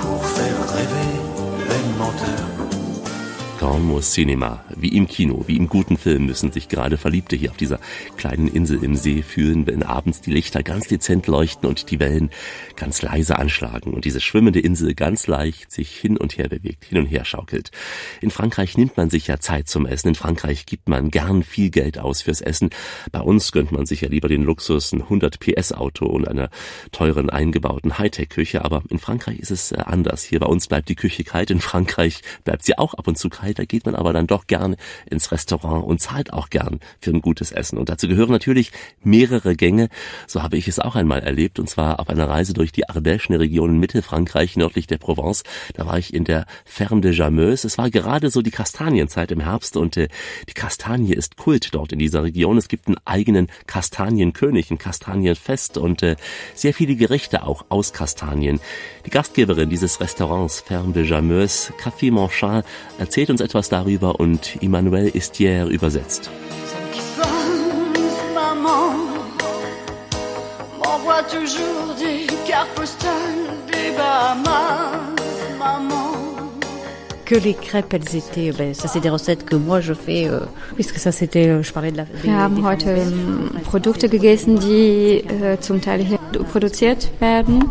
pour faire rêver les menteurs. Como Cinema. Wie im Kino, wie im guten Film müssen sich gerade Verliebte hier auf dieser kleinen Insel im See fühlen, wenn abends die Lichter ganz dezent leuchten und die Wellen ganz leise anschlagen und diese schwimmende Insel ganz leicht sich hin und her bewegt, hin und her schaukelt. In Frankreich nimmt man sich ja Zeit zum Essen. In Frankreich gibt man gern viel Geld aus fürs Essen. Bei uns gönnt man sich ja lieber den Luxus, ein 100 PS Auto und einer teuren eingebauten Hightech-Küche. Aber in Frankreich ist es äh, anders. Hier bei uns bleibt die Küche kalt. In Frankreich bleibt sie auch ab und zu kalt. Da geht man aber dann doch gern ins Restaurant und zahlt auch gern für ein gutes Essen. Und dazu gehören natürlich mehrere Gänge. So habe ich es auch einmal erlebt. Und zwar auf einer Reise durch die Ardèche, Region in Mittelfrankreich, nördlich der Provence. Da war ich in der Ferme de Jameuse. Es war gerade so die Kastanienzeit im Herbst und äh, die Kastanie ist Kult dort in dieser Region. Es gibt einen eigenen Kastanienkönig, ein Kastanienfest und äh, sehr viele Gerichte auch aus Kastanien. Die Gastgeberin dieses Restaurants Ferme de Jameuse, Café Manchal, erzählt uns etwas darüber und Emmanuel Istière übersetzt. M'envoie toujours des cartes postales des Bahamas. Que les crêpes, elles étaient, ben, ça c'est des recettes que moi je fais, euh, puisque ça c'était, euh, je parlais de la. des- Wir haben heute ähm, Produkte gegessen, die äh, zum Teil hier produziert werden.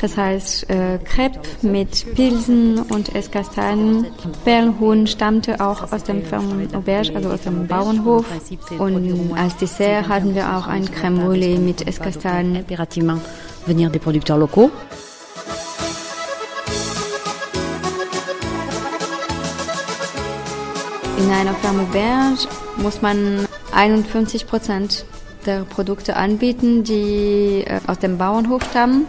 Das heißt, äh, Crepe mit Pilsen und Esskastanien. Perlhuhn stammte auch aus dem Auberge, also aus dem Bauernhof. Und als Dessert hatten wir auch ein Crème Brûlée mit Esskastanien. Impérativement venir des producteurs locaux. In einer Fermauberge muss man 51 Prozent der Produkte anbieten, die äh, aus dem Bauernhof stammen.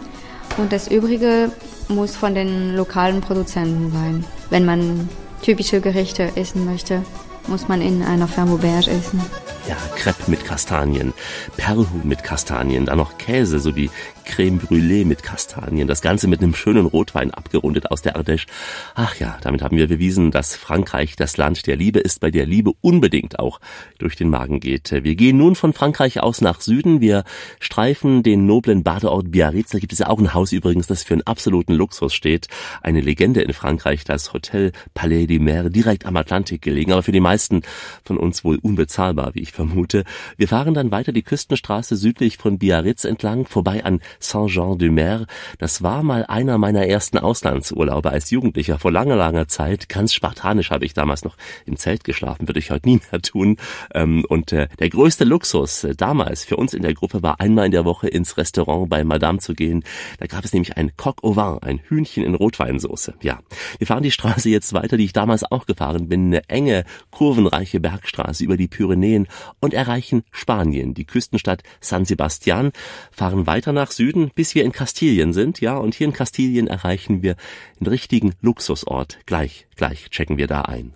Und das Übrige muss von den lokalen Produzenten sein. Wenn man typische Gerichte essen möchte, muss man in einer Fermauberge essen. Ja, Crepe mit Kastanien, Perlhuhn mit Kastanien, dann noch Käse sowie Creme Brûlée mit Kastanien. Das Ganze mit einem schönen Rotwein abgerundet aus der Ardèche. Ach ja, damit haben wir bewiesen, dass Frankreich das Land der Liebe ist, bei der Liebe unbedingt auch durch den Magen geht. Wir gehen nun von Frankreich aus nach Süden. Wir streifen den noblen Badeort Biarritz. Da gibt es ja auch ein Haus übrigens, das für einen absoluten Luxus steht. Eine Legende in Frankreich, das Hotel Palais des Mers, direkt am Atlantik gelegen, aber für die meisten von uns wohl unbezahlbar, wie ich vermute. Wir fahren dann weiter die Küstenstraße südlich von Biarritz entlang, vorbei an Saint-Jean-du-Mer. Das war mal einer meiner ersten Auslandsurlaube als Jugendlicher vor langer, langer Zeit. Ganz spartanisch habe ich damals noch im Zelt geschlafen, würde ich heute nie mehr tun. Ähm, und äh, der größte Luxus äh, damals für uns in der Gruppe war einmal in der Woche ins Restaurant bei Madame zu gehen. Da gab es nämlich ein Coq au vin, ein Hühnchen in Rotweinsauce. Ja, wir fahren die Straße jetzt weiter, die ich damals auch gefahren bin. Eine enge, kurvenreiche Bergstraße über die Pyrenäen und erreichen Spanien, die Küstenstadt San Sebastian, fahren weiter nach Süden, bis wir in Kastilien sind, ja, und hier in Kastilien erreichen wir einen richtigen Luxusort. Gleich, gleich checken wir da ein.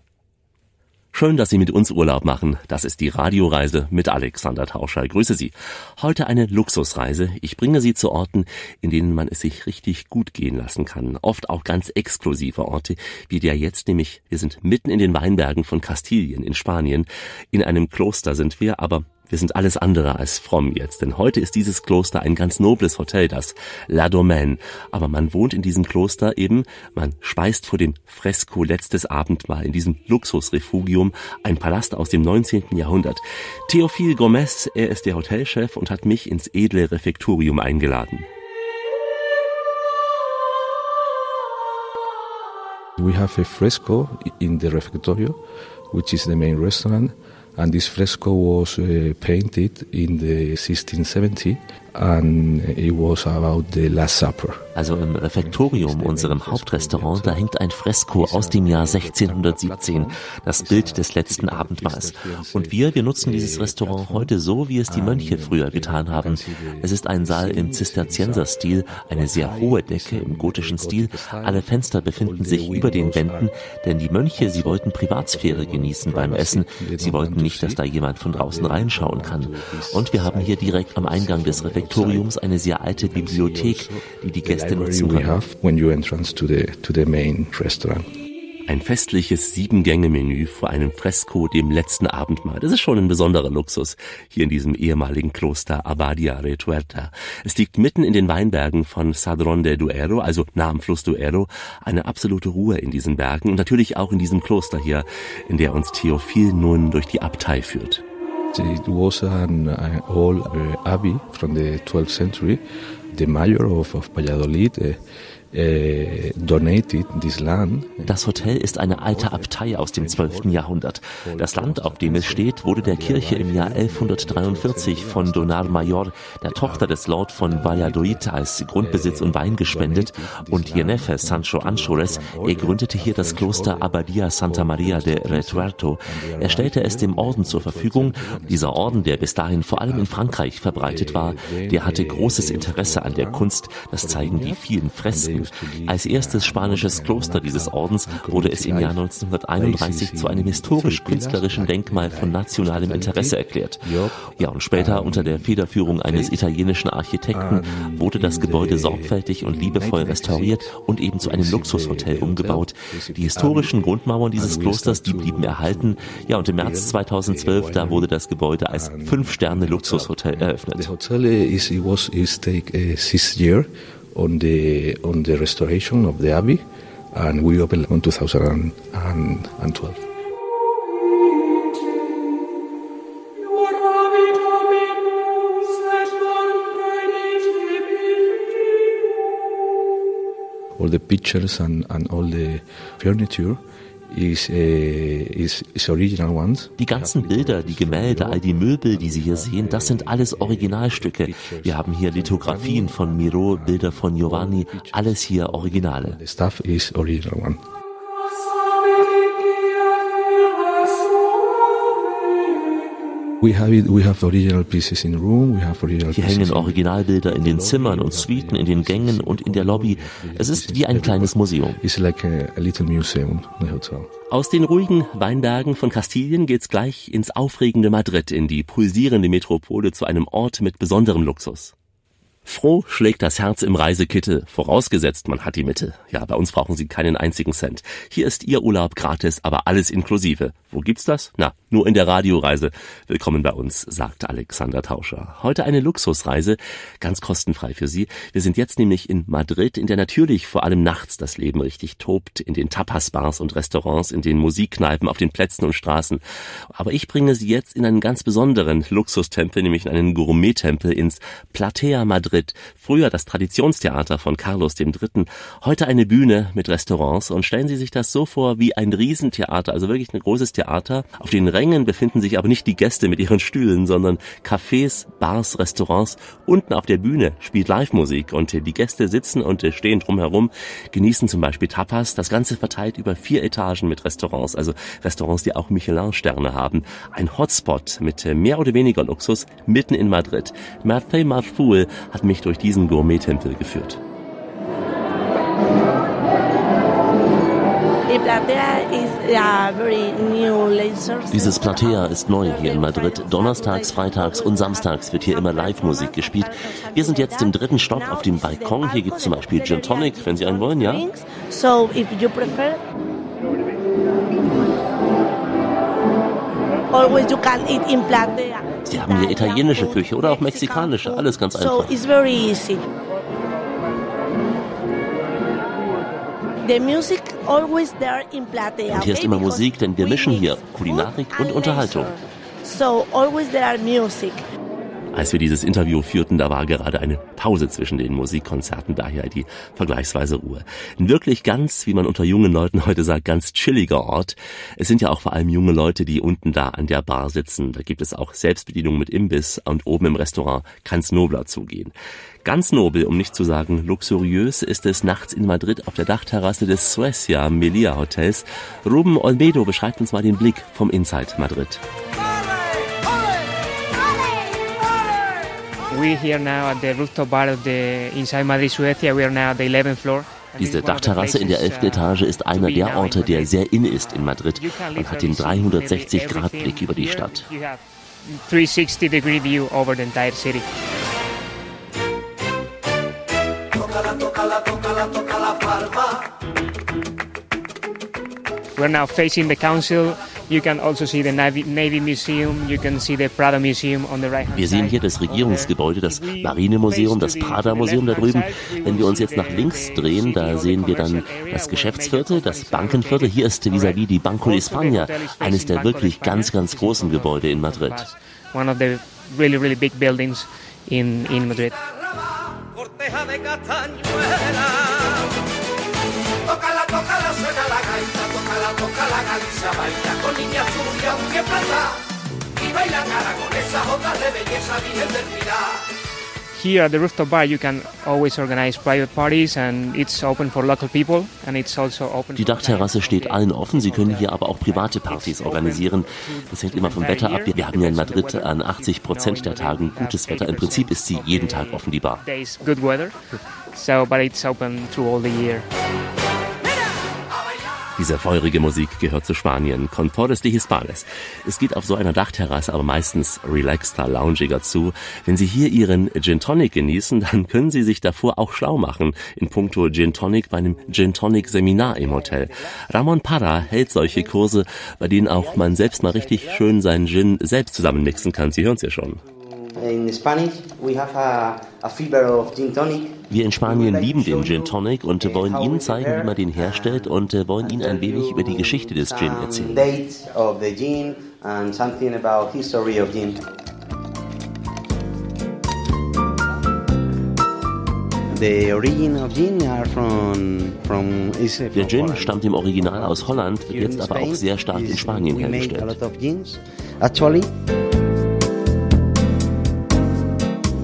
Schön, dass Sie mit uns Urlaub machen. Das ist die Radioreise mit Alexander Tauscher. Grüße Sie. Heute eine Luxusreise. Ich bringe Sie zu Orten, in denen man es sich richtig gut gehen lassen kann. Oft auch ganz exklusive Orte, wie der jetzt nämlich. Wir sind mitten in den Weinbergen von Kastilien in Spanien. In einem Kloster sind wir, aber wir sind alles andere als fromm jetzt, denn heute ist dieses Kloster ein ganz nobles Hotel, das La Domaine. Aber man wohnt in diesem Kloster eben, man speist vor dem Fresko Letztes Abendmahl in diesem Luxusrefugium, ein Palast aus dem 19. Jahrhundert. Theophile Gomez, er ist der Hotelchef und hat mich ins edle Refektorium eingeladen. We have a fresco in the refectorio, which is the main restaurant. And this fresco was uh, painted in the 1670 and it was about the Last Supper. Also im Refektorium, unserem Hauptrestaurant, da hängt ein Fresko aus dem Jahr 1617, das Bild des letzten Abendmahls. Und wir, wir nutzen dieses Restaurant heute so, wie es die Mönche früher getan haben. Es ist ein Saal im Zisterzienserstil, eine sehr hohe Decke im gotischen Stil. Alle Fenster befinden sich über den Wänden, denn die Mönche, sie wollten Privatsphäre genießen beim Essen. Sie wollten nicht, dass da jemand von draußen reinschauen kann. Und wir haben hier direkt am Eingang des Refektoriums Refektoriums eine sehr alte Bibliothek, die die Gäste nutzen können. Ein festliches Sieben-Gänge-Menü vor einem Fresko, dem letzten Abendmahl. Das ist schon ein besonderer Luxus hier in diesem ehemaligen Kloster Abadia Retuerta. Es liegt mitten in den Weinbergen von Sadron de Duero, also nah am Fluss Duero. Eine absolute Ruhe in diesen Bergen und natürlich auch in diesem Kloster hier, in der uns Theophil nun durch die Abtei führt. It was an uh, old uh, abbey from the 12th century. The mayor of, of Valladolid uh, äh, das Hotel ist eine alte Abtei aus dem 12. Jahrhundert. Das Land, auf dem es steht, wurde der Kirche im Jahr 1143 von Donar Mayor, der Tochter des Lord von Valladolid, als Grundbesitz und Wein gespendet und ihr Neffe Sancho Anchores, er gründete hier das Kloster Abadia Santa Maria de Retuerto. Er stellte es dem Orden zur Verfügung. Dieser Orden, der bis dahin vor allem in Frankreich verbreitet war, der hatte großes Interesse an der Kunst. Das zeigen die vielen Fresken als erstes spanisches Kloster dieses Ordens wurde es im Jahr 1931 zu einem historisch-künstlerischen Denkmal von nationalem Interesse erklärt. Ja, und später unter der Federführung eines italienischen Architekten wurde das Gebäude sorgfältig und liebevoll restauriert und eben zu einem Luxushotel umgebaut. Die historischen Grundmauern dieses Klosters, die blieben erhalten. Ja, und im März 2012, da wurde das Gebäude als Fünf-Sterne-Luxushotel eröffnet. On the on the restoration of the abbey, and we opened in 2012. All the pictures and, and all the furniture Ones. Die ganzen Bilder, die Gemälde, all die Möbel, die Sie hier sehen, das sind alles Originalstücke. Wir haben hier Lithografien von Miro, Bilder von Giovanni, alles hier Originale. The stuff is original one. We have it, we have original pieces in room, we have original Hier hängen Originalbilder in den Zimmern und Suiten, in den Gängen und in der Lobby. Es ist wie ein kleines Museum. It's like a, a little museum, the hotel. Aus den ruhigen Weinbergen von Kastilien geht's gleich ins aufregende Madrid, in die pulsierende Metropole zu einem Ort mit besonderem Luxus. Froh schlägt das Herz im Reisekittel, vorausgesetzt man hat die Mitte. Ja, bei uns brauchen Sie keinen einzigen Cent. Hier ist Ihr Urlaub gratis, aber alles inklusive. Wo gibt's das? Na, nur in der Radioreise. Willkommen bei uns, sagt Alexander Tauscher. Heute eine Luxusreise, ganz kostenfrei für Sie. Wir sind jetzt nämlich in Madrid, in der natürlich vor allem nachts das Leben richtig tobt, in den Tapas-Bars und Restaurants, in den Musikkneipen, auf den Plätzen und Straßen. Aber ich bringe Sie jetzt in einen ganz besonderen Luxustempel, nämlich in einen Gourmet-Tempel ins Platea Madrid. Früher das Traditionstheater von Carlos III. Heute eine Bühne mit Restaurants und stellen Sie sich das so vor wie ein Riesentheater, also wirklich ein großes Theater. Auf den Rängen befinden sich aber nicht die Gäste mit ihren Stühlen, sondern Cafés, Bars, Restaurants. Unten auf der Bühne spielt Live-Musik und die Gäste sitzen und stehen drumherum, genießen zum Beispiel Tapas. Das Ganze verteilt über vier Etagen mit Restaurants, also Restaurants, die auch Michelin-Sterne haben. Ein Hotspot mit mehr oder weniger Luxus mitten in Madrid. Martin Marfoul hat mich durch diesen Gourmet-Tempel geführt. Dieses Platea ist neu hier in Madrid. Donnerstags, freitags und samstags wird hier immer Live-Musik gespielt. Wir sind jetzt im dritten Stock auf dem Balkon. Hier gibt es zum Beispiel Gin Tonic, wenn Sie einen wollen, ja? So, if you prefer, always you can eat in Platea. Sie haben hier italienische Küche oder auch mexikanische, alles ganz einfach. Und hier ist immer Musik, denn wir mischen hier Kulinarik und Unterhaltung. So always there are music. Als wir dieses Interview führten, da war gerade eine Pause zwischen den Musikkonzerten, daher die vergleichsweise Ruhe. Ein wirklich ganz, wie man unter jungen Leuten heute sagt, ganz chilliger Ort. Es sind ja auch vor allem junge Leute, die unten da an der Bar sitzen. Da gibt es auch Selbstbedienung mit Imbiss und oben im Restaurant kann's nobler zugehen. Ganz nobel, um nicht zu sagen luxuriös, ist es nachts in Madrid auf der Dachterrasse des Suecia Melia Hotels. Ruben Olmedo beschreibt uns mal den Blick vom Inside Madrid. Diese Dachterrasse in der 11. Etage ist einer der Orte, der sehr in ist in Madrid und hat den 360-Grad-Blick über die Stadt. You have 360 degree view over the entire city. We're now facing the council. You can also see the Navy, Navy Museum. You can see the Prado Museum on the right. Wir sehen hier das Regierungsgebäude, das Marinemuseum, das Prada-Museum da drüben. Wenn wir uns jetzt nach links drehen, da sehen wir dann das Geschäftsviertel, das Bankenviertel. Hier ist vis-à-vis die Banco de España, eines der wirklich ganz, ganz großen Gebäude in Madrid. One of the really, really big buildings in, in Madrid. Tócala, tócala, Galicia baila con niña rubia, muy en plata. Y bailan aragonesas, otras de belleza, virgen del Pilar. Here at the rooftop bar, you can always organize private parties, and it's open for local people, and it's also open. Die Dachterrasse steht allen offen. Sie können hier aber auch private Partys organisieren. Das hängt immer vom Wetter ab. Wir haben ja in Madrid an 80 Prozent der Tagen gutes Wetter. Im Prinzip ist sie jeden Tag offen, die Bar. Days good weather, so but it's open through all the year. Diese feurige Musik gehört zu Spanien. Contordes de Hispanes. Es geht auf so einer Dachterrasse aber meistens relaxter, loungiger zu. Wenn Sie hier Ihren Gin Tonic genießen, dann können Sie sich davor auch schlau machen. In puncto Gin Tonic bei einem Gin Tonic Seminar im Hotel. Ramon Parra hält solche Kurse, bei denen auch man selbst mal richtig schön seinen Gin selbst zusammenmixen kann. Sie hören es ja schon. In Spanish, we have a, a flavor of gin tonic. Wir in Spanien lieben den Gin Tonic und wollen Ihnen zeigen, wie man den herstellt und äh, wollen Ihnen ein wenig über die Geschichte des Gin erzählen. Der Gin stammt im Original aus Holland, wird jetzt aber auch sehr stark in Spanien hergestellt.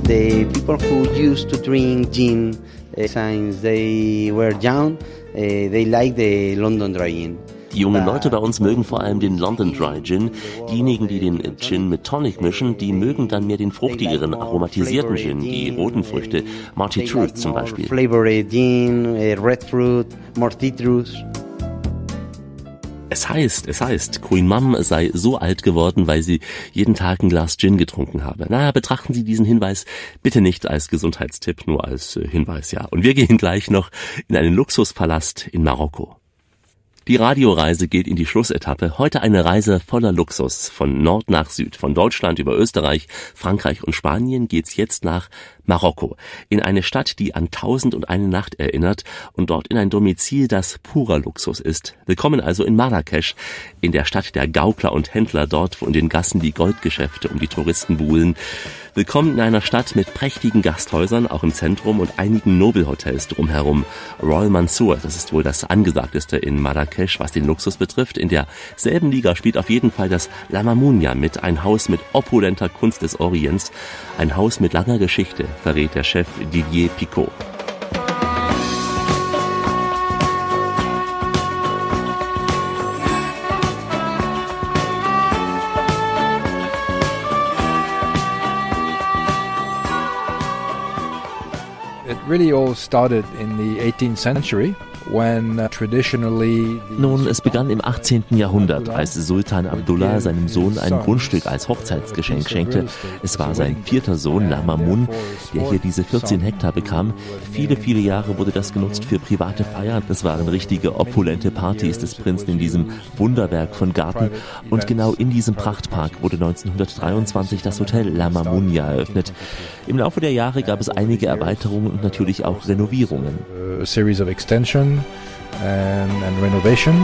The people who used to drink gin uh, since they were young, uh, they like the London dry gin. Die jungen Leute bei uns mögen vor allem den London Dry Gin. Diejenigen, die den Gin mit Tonic mischen, die mögen dann mehr den fruchtigeren, aromatisierten Gin, die roten Früchte, Marty Truth zum Beispiel. Flavored gin, eh, red fruit, more citrus. Es heißt, es heißt, Queen Mum sei so alt geworden, weil sie jeden Tag ein Glas Gin getrunken habe. Na, betrachten Sie diesen Hinweis bitte nicht als Gesundheitstipp, nur als äh, Hinweis, ja. Und wir gehen gleich noch in einen Luxuspalast in Marokko. Die Radioreise geht in die Schlussetappe. Heute eine Reise voller Luxus. Von Nord nach Süd. Von Deutschland über Österreich, Frankreich und Spanien geht's jetzt nach Marokko. In eine Stadt, die an Tausend und eine Nacht erinnert und dort in ein Domizil, das purer Luxus ist. Willkommen also in Marrakesch, in der Stadt der Gaukler und Händler, dort wo in den Gassen die Goldgeschäfte um die Touristen buhlen. Willkommen in einer Stadt mit prächtigen Gasthäusern, auch im Zentrum und einigen Nobelhotels drumherum. Royal Mansour, das ist wohl das angesagteste in Marrakesch, was den Luxus betrifft. In derselben Liga spielt auf jeden Fall das La Mamounia mit, ein Haus mit opulenter Kunst des Orients, ein Haus mit langer Geschichte, verrät der Chef Didier Picot. Really all started in the 18th century. Uh, Nun, es begann im 18. Jahrhundert, als Sultan Abdullah seinem Sohn ein Grundstück als Hochzeitsgeschenk schenkte. Es war sein vierter Sohn, Lamamun, der hier diese 14 Hektar bekam. Viele, viele Jahre wurde das genutzt für private Feiern. Das waren richtige opulente Partys des Prinzen in diesem Wunderwerk von Garten. Und genau in diesem Prachtpark wurde 1923 das Hotel La Mamounia eröffnet. Im Laufe der Jahre gab es einige Erweiterungen und natürlich auch Renovierungen. a series of extension and, and renovation.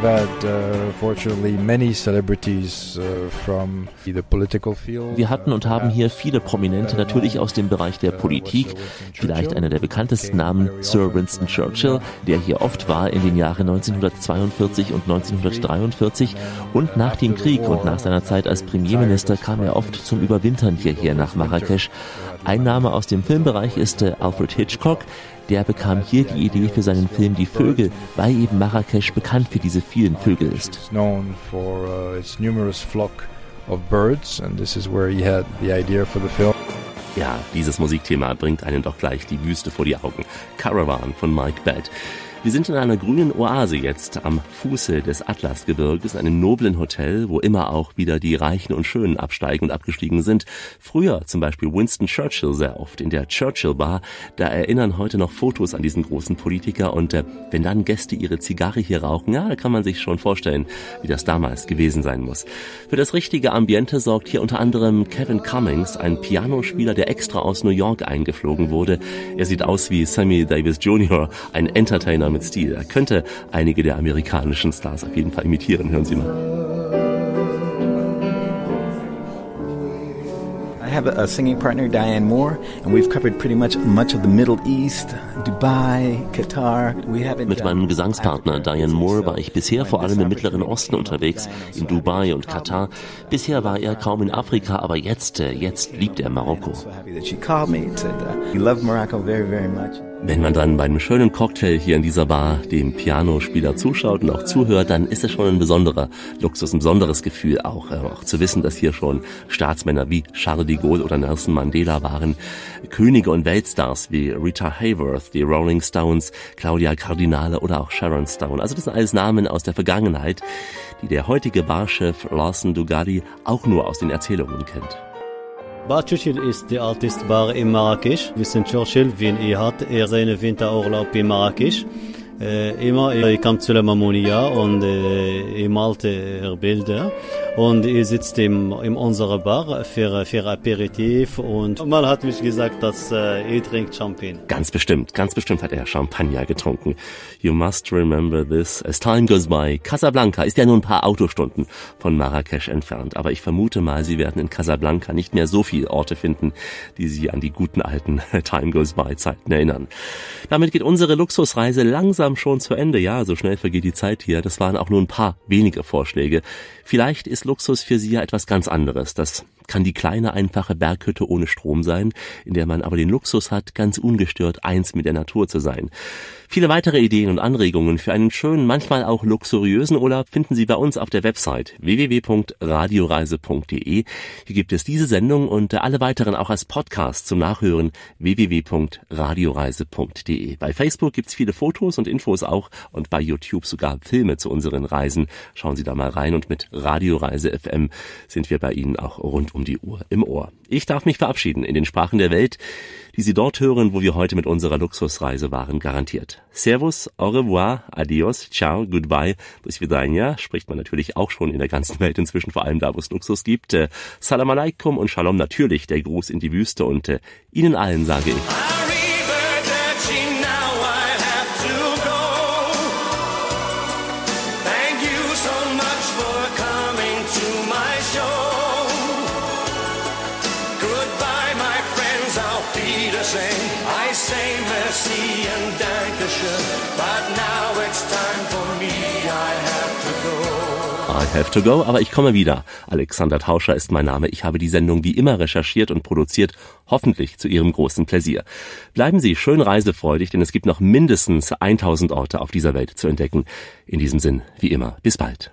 We've had, uh, fortunately, many celebrities uh, from the political field. Wir hatten und haben hier viele Prominente, natürlich aus dem Bereich der Politik. Vielleicht einer der bekanntesten Namen, Sir Winston Churchill, der hier oft war in den Jahren 1942 und 1943. Und nach dem Krieg und nach seiner Zeit als Premierminister kam er oft zum Überwintern hierher nach Marrakesch. Ein Name aus dem Filmbereich ist äh, Alfred Hitchcock. Der bekam hier die Idee für seinen Film Die Vögel, weil eben Marrakesch bekannt für diese vielen Vögel ist. Uh. Ja, dieses Musikthema bringt einen doch gleich die Wüste vor die Augen. Caravan von Mike Bad. Wir sind in einer grünen Oase jetzt am Fuße des Atlasgebirges, einem noblen Hotel, wo immer auch wieder die Reichen und Schönen absteigen und abgestiegen sind. Früher zum Beispiel Winston Churchill sehr oft in der Churchill Bar. Da erinnern heute noch Fotos an diesen großen Politiker und äh, wenn dann Gäste ihre Zigarre hier rauchen, ja, da kann man sich schon vorstellen, wie das damals gewesen sein muss. Für das richtige Ambiente sorgt hier unter anderem Kevin Cummings, ein Pianospieler, der extra aus New York eingeflogen wurde. Er sieht aus wie Sammy Davis Jr., ein Entertainer mit Stil. Er könnte einige der amerikanischen Stars auf jeden Fall imitieren. Hören Sie mal. I have a, singing partner, Diane Moore, and we've covered pretty much much of the Middle East, Dubai, Qatar. Mit meinem Gesangspartner Diane Moore war ich bisher vor allem im Mittleren Osten unterwegs, in Dubai und Katar. Bisher war er kaum in Afrika, aber jetzt, äh, jetzt liebt er Marokko. Wenn man dann bei einem schönen Cocktail hier in dieser Bar dem Pianospieler zuschaut und auch zuhört, dann ist es schon ein besonderer Luxus, ein besonderes Gefühl auch, äh, auch zu wissen, dass hier schon Staatsmänner wie Charles de Gaulle oder Nelson Mandela waren, Könige und Weltstars wie Rita Hayworth, die Rolling Stones, Claudia Cardinale oder auch Sharon Stone. Also das sind alles Namen aus der Vergangenheit, die der heutige Barchef Lawson Dugadi auch nur aus den Erzählungen kennt. Bar Churchill ist der älteste Bar in Marrakesch. Winston Churchill, wenn er hat er seinen Winterurlaub in Marrakesch. Äh, immer, er kam zu La Mamounia und äh, er malte er Bilder. Und er sitzt im, in unserer Bar für, für Aperitif. Und mal hat mich gesagt, dass äh, er trinkt Champagne. Ganz bestimmt, ganz bestimmt hat er Champagner getrunken. You must remember this. As time goes by, Casablanca ist ja nur ein paar Autostunden von Marrakesch entfernt. Aber ich vermute mal, Sie werden in Casablanca nicht mehr so viele Orte finden, die Sie an die guten alten Time goes by Zeiten erinnern. Damit geht unsere Luxusreise langsam langsam schon zu Ende. Ja, so schnell vergeht die Zeit hier. Das waren auch nur ein paar wenige Vorschläge. Vielleicht ist Luxus für Sie ja etwas ganz anderes. Das kann die kleine, einfache Berghütte ohne Strom sein, in der man aber den Luxus hat, ganz ungestört eins mit der Natur zu sein. Viele weitere Ideen und Anregungen für einen schönen, manchmal auch luxuriösen Urlaub finden Sie bei uns auf der Website www.radioreise.de. Hier gibt es diese Sendung und alle weiteren auch als Podcast zum Nachhören www.radioreise.de. Bei Facebook gibt's viele Fotos und Infos auch und bei YouTube sogar Filme zu unseren Reisen. Schauen Sie da mal rein und mit Radioreise FM sind wir bei Ihnen auch rund um die Uhr im Ohr. Ich darf mich verabschieden in den Sprachen der Welt die Sie dort hören, wo wir heute mit unserer Luxusreise waren, garantiert. Servus, au revoir, adios, ciao, goodbye, bis vidania, spricht man natürlich auch schon in der ganzen Welt inzwischen, vor allem da, wo es Luxus gibt. Äh, Salam alaikum und Shalom natürlich, der Gruß in die Wüste und äh, Ihnen allen sage ich. Have to Go, aber ich komme wieder. Alexander Tauscher ist mein Name. Ich habe die Sendung wie immer recherchiert und produziert, hoffentlich zu Ihrem großen Pläsier. Bleiben Sie schön reisefreudig, denn es gibt noch mindestens 1000 Orte auf dieser Welt zu entdecken. In diesem Sinn, wie immer, bis bald.